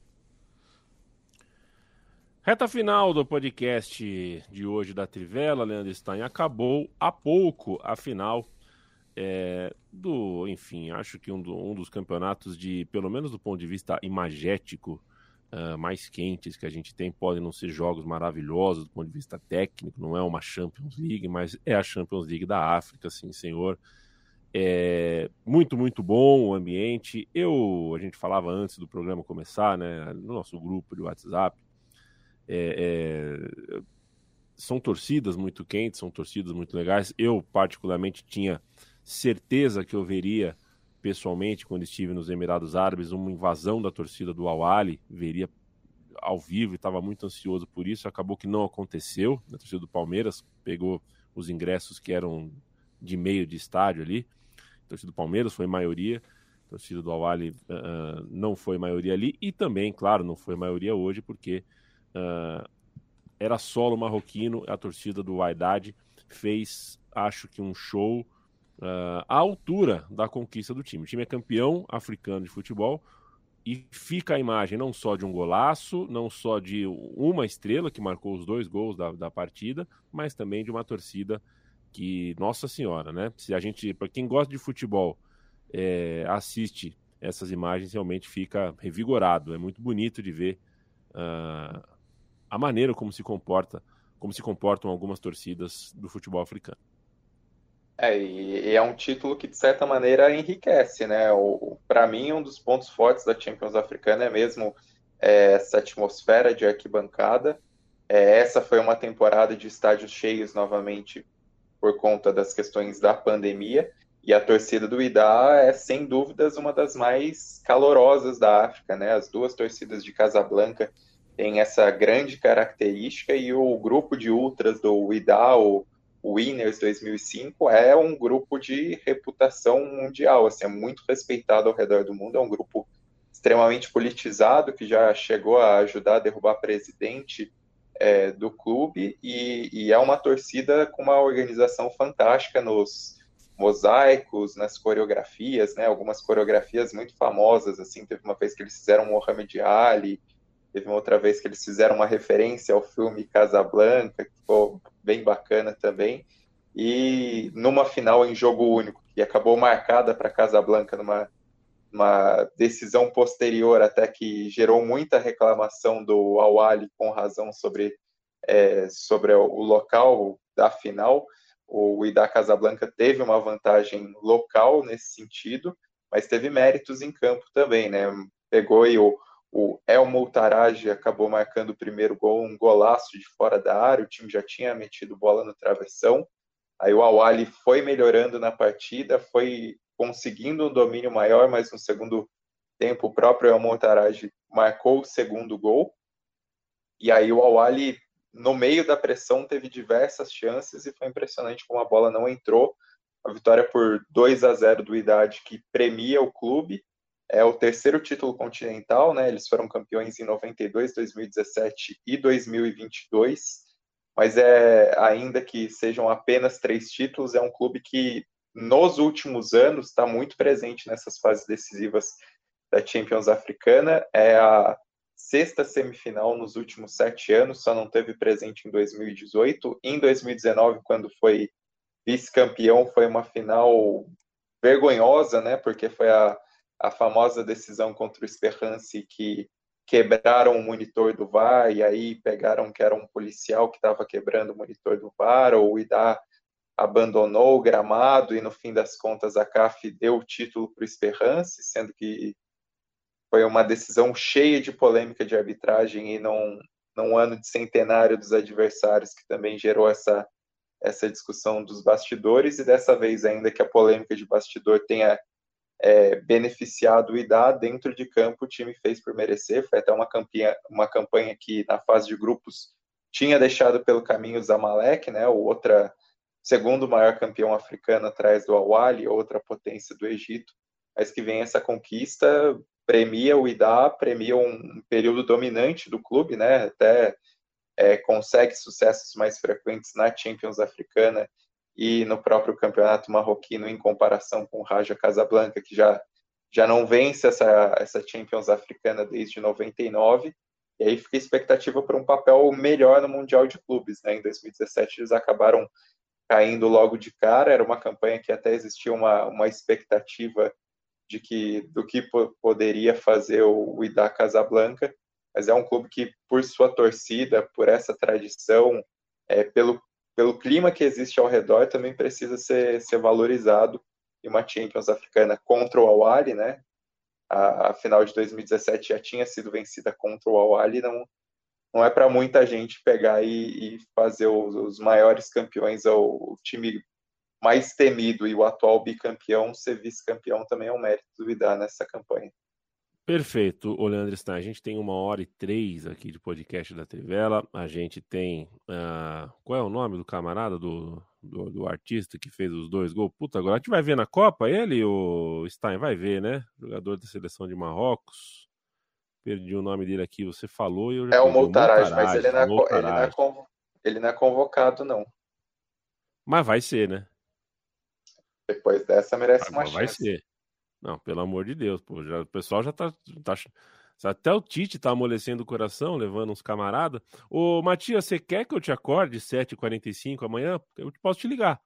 Speaker 1: Reta final do podcast de hoje da Trivela, Leandro Stein, acabou há pouco a final é, do, enfim, acho que um, do, um, dos campeonatos de, pelo menos do ponto de vista imagético, uh, mais quentes que a gente tem. Podem não ser jogos maravilhosos do ponto de vista técnico, não é uma Champions League, mas é a Champions League da África, sim, senhor. É muito, muito bom o ambiente. Eu, a gente falava antes do programa começar, né, no nosso grupo de WhatsApp, é, é, são torcidas muito quentes, são torcidas muito legais. Eu, particularmente, tinha certeza que eu veria pessoalmente, quando estive nos Emirados Árabes, uma invasão da torcida do Awali, veria ao vivo e estava muito ansioso por isso. Acabou que não aconteceu. A torcida do Palmeiras pegou os ingressos que eram de meio de estádio ali. A torcida do Palmeiras foi maioria. A torcida do Awali uh, não foi maioria ali. E também, claro, não foi maioria hoje, porque uh, era solo marroquino. A torcida do Wydad fez, acho que, um show uh, à altura da conquista do time. O time é campeão africano de futebol e fica a imagem não só de um golaço, não só de uma estrela que marcou os dois gols da, da partida, mas também de uma torcida que, nossa senhora, né? Se a gente, para quem gosta de futebol, é, assiste essas imagens, realmente fica revigorado. É muito bonito de ver uh, a maneira como se comporta, como se comportam algumas torcidas do futebol africano.
Speaker 4: É, e, é um título que, de certa maneira, enriquece, né? Para mim, um dos pontos fortes da Champions Africana é mesmo é, essa atmosfera de arquibancada. É, essa foi uma temporada de estádios cheios novamente por conta das questões da pandemia. E a torcida do Idá é, sem dúvidas, uma das mais calorosas da África, né? As duas torcidas de Casablanca têm essa grande característica e o grupo de ultras do Idá, o o Winners 2005 é um grupo de reputação mundial, assim, é muito respeitado ao redor do mundo, é um grupo extremamente politizado, que já chegou a ajudar a derrubar presidente é, do clube, e, e, é uma torcida com uma organização fantástica nos mosaicos, nas coreografias, né? Algumas coreografias muito famosas, assim, teve uma vez que eles fizeram Mohamed Ali, teve uma outra vez que eles fizeram uma referência ao filme Casablanca, que ficou bem bacana também, e numa final em jogo único, que acabou marcada para Casablanca numa uma decisão posterior até que gerou muita reclamação do Awali com razão sobre, é, sobre o local da final. O Ida Casablanca teve uma vantagem local nesse sentido, mas teve méritos em campo também, né? Pegou e o, o Elmo Taraj acabou marcando o primeiro gol, um golaço de fora da área, o time já tinha metido bola no travessão. Aí o Awali foi melhorando na partida, foi conseguindo um domínio maior, mas no segundo tempo o próprio El Montaraj marcou o segundo gol. E aí o Awali, no meio da pressão, teve diversas chances e foi impressionante como a bola não entrou. A vitória por 2 a 0 do Idade, que premia o clube. É o terceiro título continental, né? Eles foram campeões em 92, 2017 e 2022. Mas é ainda que sejam apenas três títulos, é um clube que nos últimos anos está muito presente nessas fases decisivas da Champions Africana. É a sexta semifinal nos últimos sete anos, só não teve presente em 2018. Em 2019, quando foi vice-campeão, foi uma final vergonhosa, né? Porque foi a, a famosa decisão contra o Esperance que quebraram o monitor do VAR e aí pegaram que era um policial que estava quebrando o monitor do VAR ou o IDA abandonou o gramado e no fim das contas a CAF deu o título para o Esperance, sendo que foi uma decisão cheia de polêmica de arbitragem e num, num ano de centenário dos adversários que também gerou essa essa discussão dos bastidores. E dessa vez ainda que a polêmica de bastidor tenha é, beneficiado o IDA dentro de campo o time fez por merecer. Foi até uma campanha uma campanha que na fase de grupos tinha deixado pelo caminho o Zamalek né? Outra segundo maior campeão africano atrás do Awali, outra potência do Egito, mas que vem essa conquista, premia o Ida, premia um período dominante do clube, né? Até é, consegue sucessos mais frequentes na Champions Africana e no próprio campeonato marroquino em comparação com o Raja Casablanca, que já já não vence essa, essa Champions Africana desde 99, e aí fica a expectativa para um papel melhor no Mundial de Clubes. Né? Em 2017 eles acabaram caindo logo de cara. Era uma campanha que até existia uma, uma expectativa de que do que poderia fazer o, o Ida Casablanca, mas é um clube que, por sua torcida, por essa tradição, é, pelo, pelo clima que existe ao redor, também precisa ser, ser valorizado. E uma Champions africana contra o Awali, né? A, a final de 2017 já tinha sido vencida contra o Awali, não, não é para muita gente pegar e, e fazer os, os, maiores campeões, o, time mais temido e o atual bicampeão ser vice-campeão também é um mérito duvidar nessa campanha.
Speaker 1: Perfeito, Leandro Stein. A gente tem uma hora e três aqui de podcast da Trivela. A gente tem. Uh, qual é o nome do camarada, do, do, do, artista que fez os dois gols? Puta, agora a gente vai ver na Copa ele, o Stein? Vai ver, né? Jogador da seleção de Marrocos. Perdi o nome dele aqui, você falou e eu já
Speaker 4: É o Montaraj, mas ele não é, ele, não é ele não é convocado, não.
Speaker 1: Mas vai ser, né?
Speaker 4: Depois dessa merece uma
Speaker 1: chance. Vai ser. Não, pelo amor de Deus, pô. Já, o pessoal já tá, tá. Até o Tite tá amolecendo o coração, levando uns camaradas. Ô, Matias, você quer que eu te acorde 7h45 amanhã? Eu posso te ligar.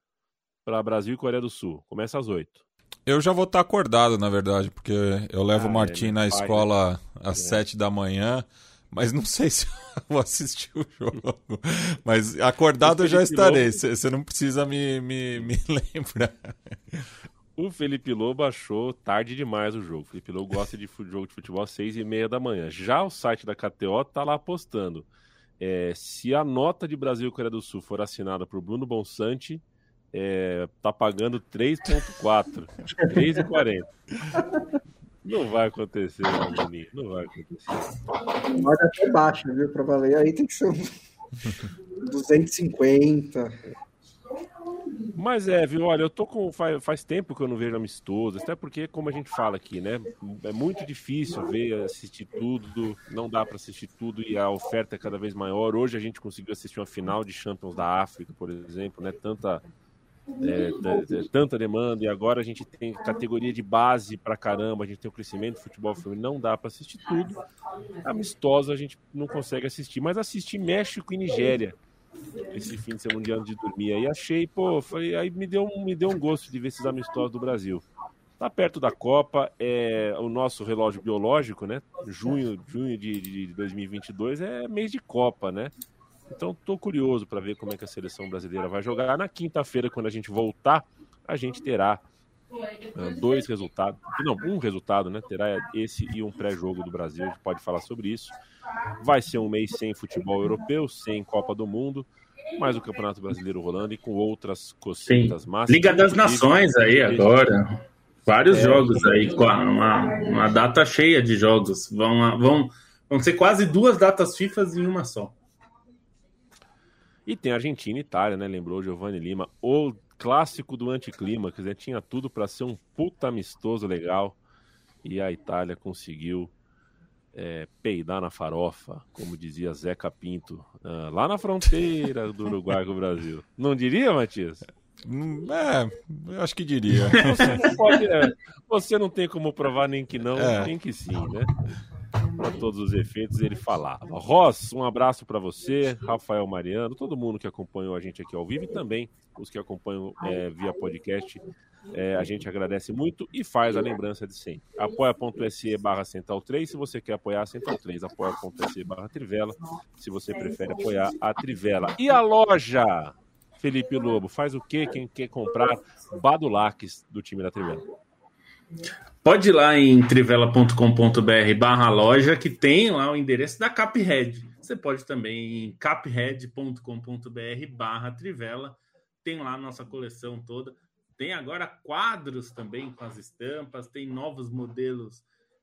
Speaker 1: Para Brasil e Coreia do Sul. Começa às 8
Speaker 2: eu já vou estar acordado, na verdade, porque eu levo ah, o Martim é na escola às é. sete da manhã, mas não sei se eu vou assistir o jogo. Mas acordado eu já estarei, você não precisa me, me, me lembrar.
Speaker 1: O Felipe Lobo achou tarde demais o jogo. O Felipe Lobo gosta de jogo de futebol às seis e meia da manhã. Já o site da KTO tá lá postando. É, se a nota de Brasil e Coreia do Sul for assinada por Bruno Bonsante, é, tá pagando 3,4. 3,40. Não vai acontecer, não, Boninho. Não vai acontecer.
Speaker 3: Marca até baixa, viu? Pra valer. Aí tem que ser 250.
Speaker 1: Mas é, viu? Olha, eu tô com. Faz, faz tempo que eu não vejo amistoso, até porque, como a gente fala aqui, né? É muito difícil ver, assistir tudo, não dá para assistir tudo e a oferta é cada vez maior. Hoje a gente conseguiu assistir uma final de Champions da África, por exemplo, né? Tanta. É, tanta demanda e agora a gente tem categoria de base para caramba, a gente tem o crescimento do futebol feminino, não dá para assistir tudo. Amistosa a gente não consegue assistir, mas assistir México e Nigéria esse fim de semana de ano de dormir aí, achei, pô, foi, aí me deu, me deu um gosto de ver esses amistosos do Brasil. Tá perto da Copa, é o nosso relógio biológico, né? Junho, junho de, de 2022 é mês de Copa, né? Então tô curioso para ver como é que a seleção brasileira vai jogar. Na quinta-feira, quando a gente voltar, a gente terá dois resultados, não, um resultado, né? Terá esse e um pré-jogo do Brasil, a gente pode falar sobre isso. Vai ser um mês sem futebol europeu, sem Copa do Mundo, mas o Campeonato Brasileiro rolando e com outras cositas máximas.
Speaker 5: Liga das Nações aí agora. Vários é, jogos aí, uma, uma data cheia de jogos. Vão, vão, vão ser quase duas datas FIFA em uma só.
Speaker 1: E tem Argentina e Itália, né? Lembrou Giovanni Lima, o clássico do anticlima, quer dizer, tinha tudo para ser um puta amistoso legal. E a Itália conseguiu é, peidar na farofa, como dizia Zeca Pinto, uh, lá na fronteira do Uruguai com o Brasil. Não diria, Matias?
Speaker 2: Hum, é, acho que diria.
Speaker 1: Você não, pode, é, você não tem como provar nem que não, é. nem que sim, né? Para todos os efeitos, ele falava. Ross, um abraço para você, Rafael Mariano, todo mundo que acompanhou a gente aqui ao vivo e também os que acompanham é, via podcast. É, a gente agradece muito e faz a lembrança de sempre. apoia.se barra Central 3 se você quer apoiar a Central 3. Apoia.se barra Trivela se você prefere apoiar a Trivela. E a loja, Felipe Lobo, faz o quê? Quem quer comprar Badulaques do time da Trivela?
Speaker 5: Pode ir lá em trivela.com.br barra loja que tem lá o endereço da Caphead. Você pode também em caphead.com.br barra Trivela. Tem lá a nossa coleção toda. Tem agora quadros também com as estampas, tem novos modelos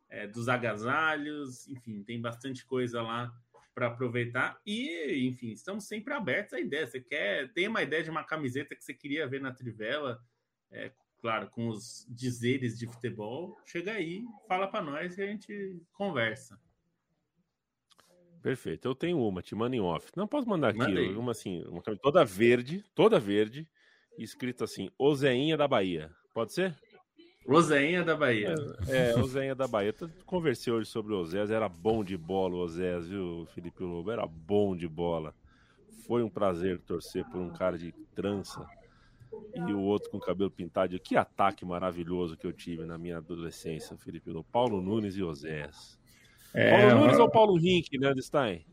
Speaker 5: é, dos agasalhos, enfim, tem bastante coisa lá para aproveitar. E, enfim, estamos sempre abertos à ideia. Você quer, tem uma ideia de uma camiseta que você queria ver na Trivela, é, claro, com os dizeres de futebol, chega aí, fala para nós e a gente conversa.
Speaker 1: Perfeito. Eu tenho uma, te mando em off. Não posso mandar aqui, uma assim, uma toda verde, toda verde, escrito assim, Ozeinha da Bahia. Pode ser?
Speaker 5: Ozeinha da Bahia.
Speaker 1: É, é da Bahia. Eu conversei hoje sobre o Ozés, era bom de bola o Ozés, viu, Felipe Lobo? Era bom de bola. Foi um prazer torcer por um cara de trança e o outro com cabelo pintado. Que ataque maravilhoso que eu tive na minha adolescência, Felipe Lobo. Paulo Nunes e Ozés. É, Paulo Nunes ou Paulo Rink, né, Stein?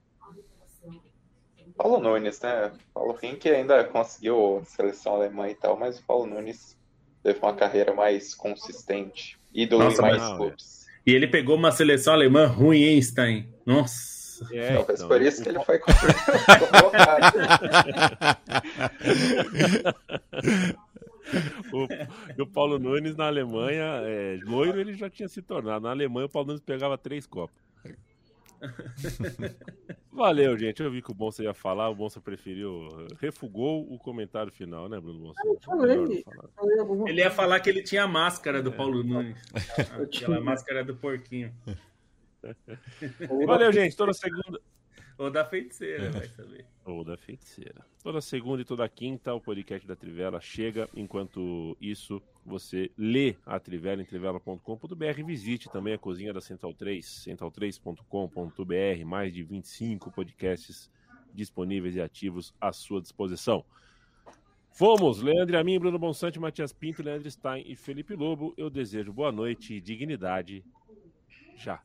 Speaker 4: Paulo Nunes, né? Paulo Rink ainda conseguiu seleção alemã e tal, mas o Paulo Nunes teve uma carreira mais consistente, ídolo Nossa, em mais não, clubes.
Speaker 5: É. E ele pegou uma seleção alemã ruim, hein, Stein? Nossa.
Speaker 4: É, não, então, por isso que ele foi
Speaker 1: o, o Paulo Nunes na Alemanha, é, loiro ele já tinha se tornado. Na Alemanha o Paulo Nunes pegava três copas. Valeu, gente. Eu vi que o Bonsa ia falar, o Bonsa preferiu. Refugou o comentário final, né, Bruno Bonsa? Eu
Speaker 5: falei, ele ia falar que ele tinha a máscara do Paulo Nunes. Aquela máscara do porquinho.
Speaker 1: Valeu, gente. Toda segunda.
Speaker 5: Ou da feiticeira, vai saber.
Speaker 1: Ou da feiticeira. Toda segunda e toda quinta o podcast da Trivela chega. Enquanto isso, você lê a Trivela em trivela.com.br. Visite também a cozinha da Central 3, central3.com.br. Mais de 25 podcasts disponíveis e ativos à sua disposição. Fomos, Leandro Amin, Bruno Bonsante, Matias Pinto, Leandro Stein e Felipe Lobo. Eu desejo boa noite e dignidade já.